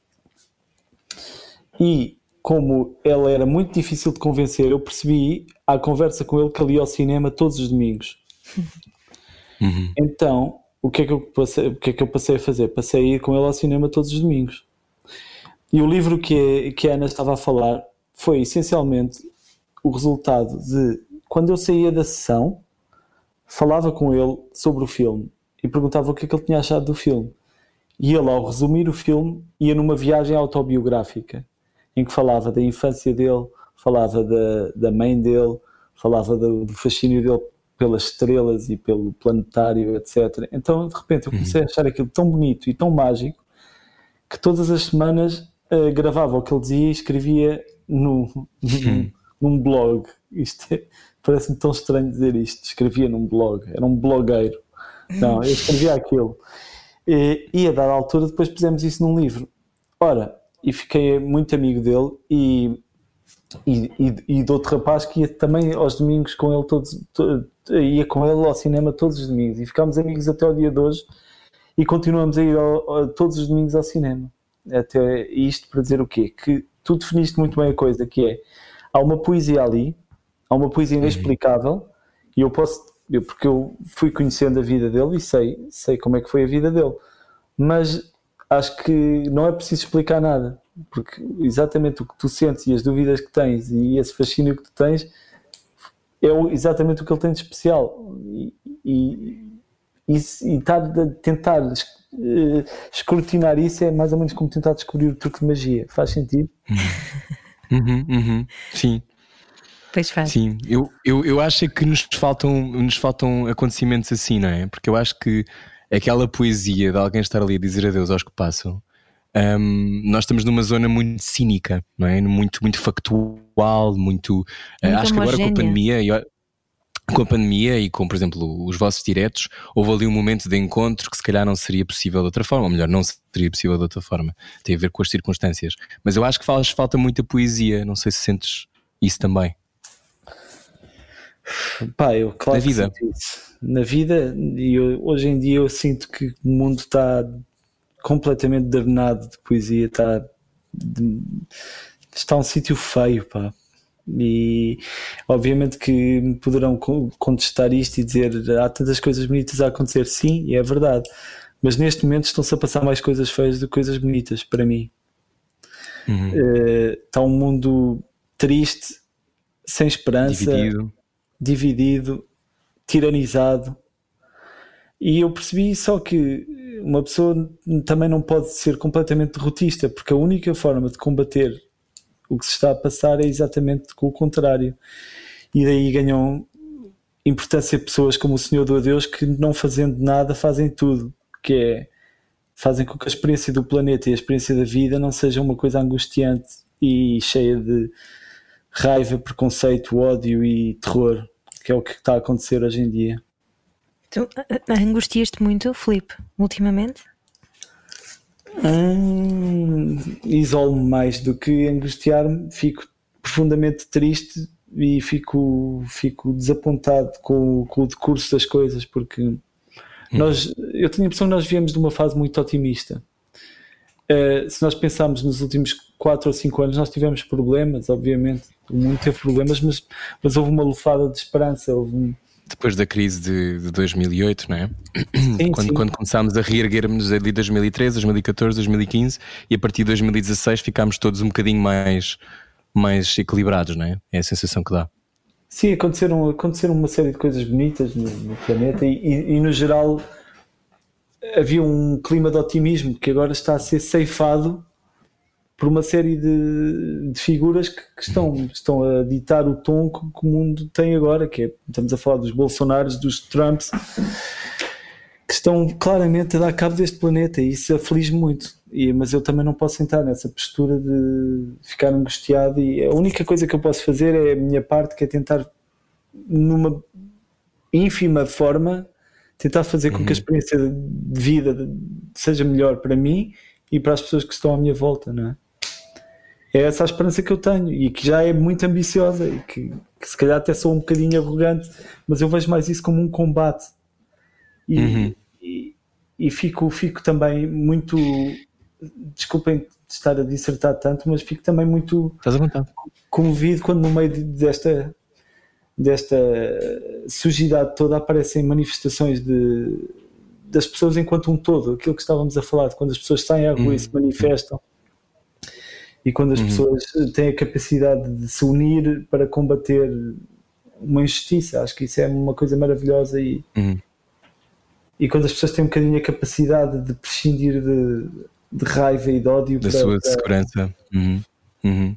E como ele era muito difícil de convencer, eu percebi à conversa com ele que ia ao cinema todos os domingos. Então, o que, é que eu passei, o que é que eu passei a fazer? Passei a ir com ele ao cinema todos os domingos. E o livro que, que a Ana estava a falar foi essencialmente o resultado de quando eu saía da sessão, falava com ele sobre o filme e perguntava o que é que ele tinha achado do filme. E ele, ao resumir o filme, ia numa viagem autobiográfica em que falava da infância dele, falava da, da mãe dele, falava do, fascínio dele pelas estrelas e pelo planetário, etc. Então, de repente, eu comecei a achar aquilo tão bonito e tão mágico que todas as semanas eh, gravava o que ele dizia e escrevia no, num, num blog. Isto é- parece-me tão estranho dizer isto. Escrevia num blog, era um blogueiro. Não, eu escrevia aquilo. E, e a dada altura depois pusemos isso num livro. Ora, e fiquei muito amigo dele e e, e, e de outro rapaz que ia também aos domingos com ele todos, to, ia com ele ao cinema todos os domingos e ficámos amigos até o dia de hoje e continuamos a ir ao, ao, todos os domingos ao cinema. Até isto para dizer o quê? Que tu definiste muito bem a coisa, que é há uma poesia ali, há uma poesia inexplicável, e eu posso, porque eu fui conhecendo a vida dele e sei, sei como é que foi a vida dele, mas acho que não é preciso explicar nada, porque exatamente o que tu sentes e as dúvidas que tens e esse fascínio que tu tens é exatamente o que ele tem de especial. E, e, e, e tentar uh, escrutinar isso é mais ou menos como tentar descobrir o truque de magia. Faz sentido? Uhum, uhum, sim. Pois faz. Sim, eu, eu, eu acho que nos faltam, nos faltam acontecimentos assim, não é? Porque eu acho que aquela poesia de alguém estar ali a dizer adeus aos que passam. Um, nós estamos numa zona muito cínica, não é? Muito, muito factual, muito. Uh, acho que agora com a pandemia, com a pandemia e com, por exemplo, os vossos diretos, houve ali um momento de encontro que se calhar não seria possível de outra forma, ou melhor, não seria possível de outra forma. Tem a ver com as circunstâncias. Mas eu acho que faz falta muita poesia, não sei se sentes isso também. Pá, eu claro Na vida. Na vida, e hoje em dia eu sinto que o mundo está completamente drenado de poesia, está, está um sítio feio, pá e obviamente que me poderão contestar isto e dizer há tantas coisas bonitas a acontecer, sim, e é verdade, mas neste momento estão-se a passar mais coisas feias do que coisas bonitas para mim. Uhum. Uh, está um mundo triste, sem esperança, dividido. Dividido, tiranizado. E eu percebi só que uma pessoa também não pode ser completamente derrotista, porque a única forma de combater o que se está a passar é exatamente com o contrário. E daí ganham importância pessoas como o Senhor do Adeus que não fazendo nada fazem tudo, que é fazem com que a experiência do planeta e a experiência da vida não seja uma coisa angustiante e cheia de raiva, preconceito, ódio e terror, que é o que está a acontecer hoje em dia. Tu angustias-te muito, Filipe, ultimamente? Hum, Isolo-me mais do que angustiar-me, fico profundamente triste e fico, fico desapontado com, com o decurso das coisas, porque hum. nós, eu tenho a impressão que nós viemos de uma fase muito otimista. Uh, se nós pensarmos nos últimos 4 ou 5 anos, nós tivemos problemas, obviamente, o mundo teve problemas, mas, mas houve uma lufada de esperança, houve um, depois da crise de, de 2008, não é? Sim, quando, sim. quando começámos a reerguermos ali 2013, 2014, 2015 e a partir de 2016 ficámos todos um bocadinho mais, mais equilibrados, não é? É a sensação que dá. Sim, aconteceram, aconteceram uma série de coisas bonitas no, no planeta e, e, e, no geral havia um clima de otimismo que agora está a ser ceifado por uma série de, de figuras que, que, estão, estão a ditar o tom que, que, o mundo tem agora, que é, estamos a falar dos Bolsonaros, dos Trumps, que estão claramente a dar cabo deste planeta e isso aflige muito. E, mas eu também não posso entrar nessa postura de ficar angustiado e a única coisa que eu posso fazer é a minha parte, que é tentar numa ínfima forma tentar fazer com que a uhum. experiência de vida seja melhor para mim e para as pessoas que estão à minha volta, não é? É essa a esperança que eu tenho e que já é muito ambiciosa e que, que se calhar até sou um bocadinho arrogante, mas eu vejo mais isso como um combate e, uhum. e, e, fico, fico também muito desculpem estar a dissertar tanto, mas fico também muito comovido quando no meio desta desta sujidade toda aparecem manifestações de, das pessoas enquanto um todo, aquilo que estávamos a falar, de quando as pessoas saem à rua uhum. e se manifestam e quando as uhum. pessoas têm a capacidade de se unir para combater uma injustiça, acho que isso é uma coisa maravilhosa e, uhum. e quando as pessoas têm um bocadinho a capacidade de prescindir de, de raiva e de ódio da para, sua para, segurança uhum. uhum.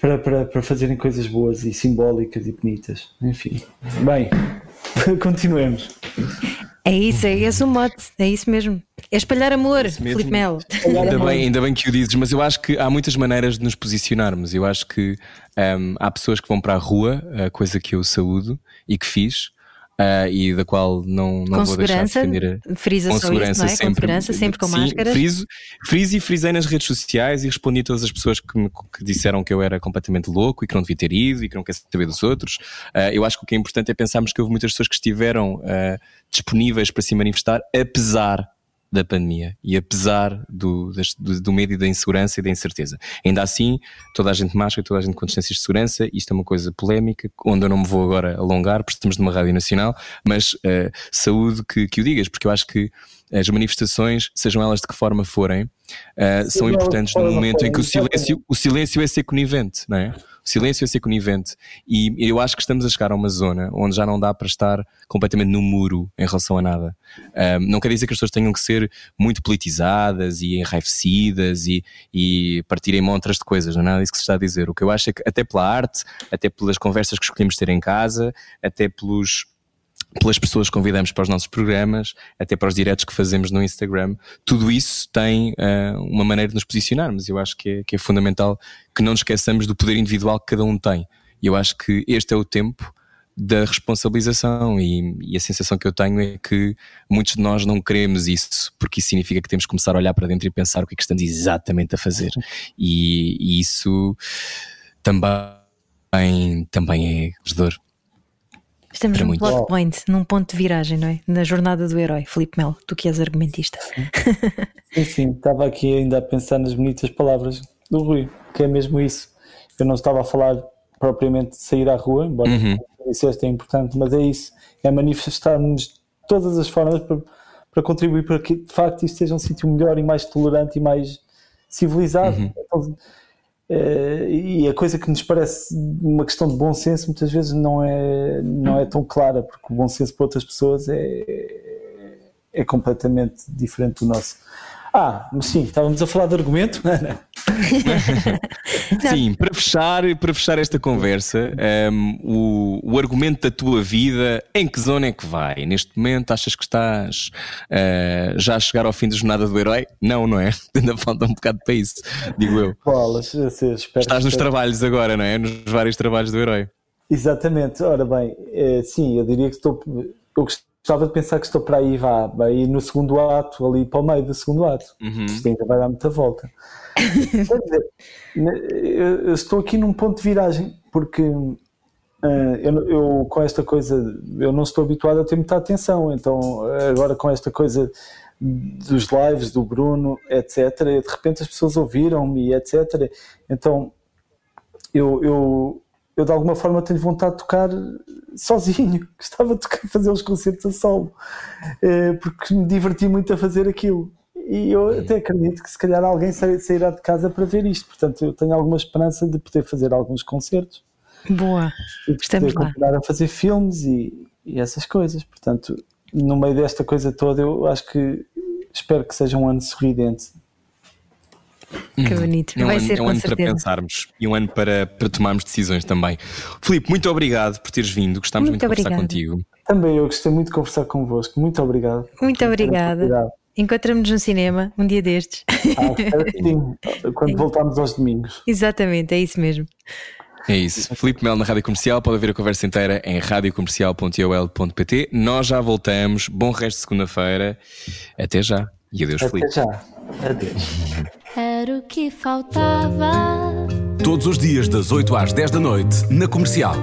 Para, para, para fazerem coisas boas e simbólicas e bonitas, enfim. Bem, continuemos. É isso, é esse o mote, é isso mesmo. É espalhar amor, é Filipe Melo. Ainda bem, ainda bem que o dizes, mas eu acho que há muitas maneiras de nos posicionarmos. Eu acho que um, há pessoas que vão para a rua, a coisa que eu saúdo e que fiz. Uh, e da qual não, não com vou deixar de defender. frisa com só segurança isso, não é? sempre. Com segurança, sempre com Sim, máscaras. Friso, friso e frisei nas redes sociais e respondi a todas as pessoas que, me, que disseram que eu era completamente louco e que não devia ter ido e que não quer saber dos outros. Uh, eu acho que o que é importante é pensarmos que houve muitas pessoas que estiveram uh, disponíveis para se manifestar, apesar da pandemia e apesar do, do, do, medo e da insegurança e da incerteza. Ainda assim, toda a gente máscara, toda a gente com distâncias de segurança, isto é uma coisa polémica, onde eu não me vou agora alongar, porque estamos numa rádio nacional, mas uh, saúde que, que o digas, porque eu acho que as manifestações, sejam elas de que forma forem, uh, são importantes no momento em que o silêncio, o silêncio é ser conivente, não é? Silêncio é ser conivente. E eu acho que estamos a chegar a uma zona onde já não dá para estar completamente no muro em relação a nada. Um, não quer dizer que as pessoas tenham que ser muito politizadas e enraivecidas e, e partirem montras de coisas, não é nada disso que se está a dizer. O que eu acho é que até pela arte, até pelas conversas que escolhemos ter em casa, até pelos pelas pessoas que convidamos para os nossos programas, até para os diretos que fazemos no Instagram, tudo isso tem uh, uma maneira de nos posicionarmos. Eu acho que é, que é fundamental que não nos esqueçamos do poder individual que cada um tem. E eu acho que este é o tempo da responsabilização e, e, a sensação que eu tenho é que muitos de nós não queremos isso, porque isso significa que temos que começar a olhar para dentro e pensar o que é que estamos exatamente a fazer. E, e isso também, também é dor. Estamos num plot point, num ponto de viragem, não é? Na jornada do herói, Felipe Melo, tu que és argumentista. Sim, sim, estava aqui ainda a pensar nas bonitas palavras do Rui, que é mesmo isso. Eu não estava a falar propriamente de sair à rua, embora uhum. disseste é importante, mas é isso, é manifestarmos de todas as formas para, para contribuir para que de facto isto seja um sítio melhor e mais tolerante e mais civilizado. Uhum. Então, e a coisa que nos parece uma questão de bom senso muitas vezes não é, não é tão clara, porque o bom senso para outras pessoas é, é completamente diferente do nosso. Ah, sim, estávamos a falar de argumento, Ana. sim, para fechar, para fechar esta conversa, um, o, o argumento da tua vida, em que zona é que vai? Neste momento, achas que estás uh, já a chegar ao fim da jornada do herói? Não, não é? Ainda falta um bocado para isso, digo eu. Bolas, eu sei, Estás nos trabalhos agora, não é? Nos vários trabalhos do herói. Exatamente, ora bem, é, sim, eu diria que estou. Eu gostava de pensar que estou para aí, vá, aí no segundo ato, ali para o meio do segundo ato. Uhum. Isto ainda vai dar muita volta. Dizer, eu estou aqui num ponto de viragem, porque uh, eu, eu, com esta coisa, eu não estou habituado a ter muita atenção, então agora com esta coisa dos lives do Bruno, etc., de repente as pessoas ouviram-me, etc., então eu, eu, eu de alguma forma tenho vontade de tocar sozinho, gostava de fazer os concertos a solo, uh, porque me diverti muito a fazer aquilo e eu até acredito que se calhar alguém sairá de casa para ver isto. Portanto, eu tenho alguma esperança de poder fazer alguns concertos. Boa, e de estamos poder lá. continuar a fazer filmes e, e, essas coisas. Portanto, no meio desta coisa toda, eu acho que espero que seja um ano sorridente. Que hum. bonito, é um vai ano, ser é um ano certeza. para pensarmos e um ano para, para tomarmos decisões também. Filipe, muito obrigado por teres vindo, gostámos muito, muito de conversar contigo. Também eu gostei muito de conversar convosco, muito obrigado. Muito obrigada. Encontramos-nos no cinema um dia destes. Ah, sim, quando voltarmos aos domingos. Exatamente, é isso mesmo. É isso. Filipe Mel na Rádio Comercial. Pode ouvir a conversa inteira em radiocomercial.ol.pt. Nós já voltamos. Bom resto de segunda-feira. Até já. E adeus, Até Filipe. Até já. Adeus. Era o que faltava. Todos os dias, das 8 às 10 da noite, na Comercial.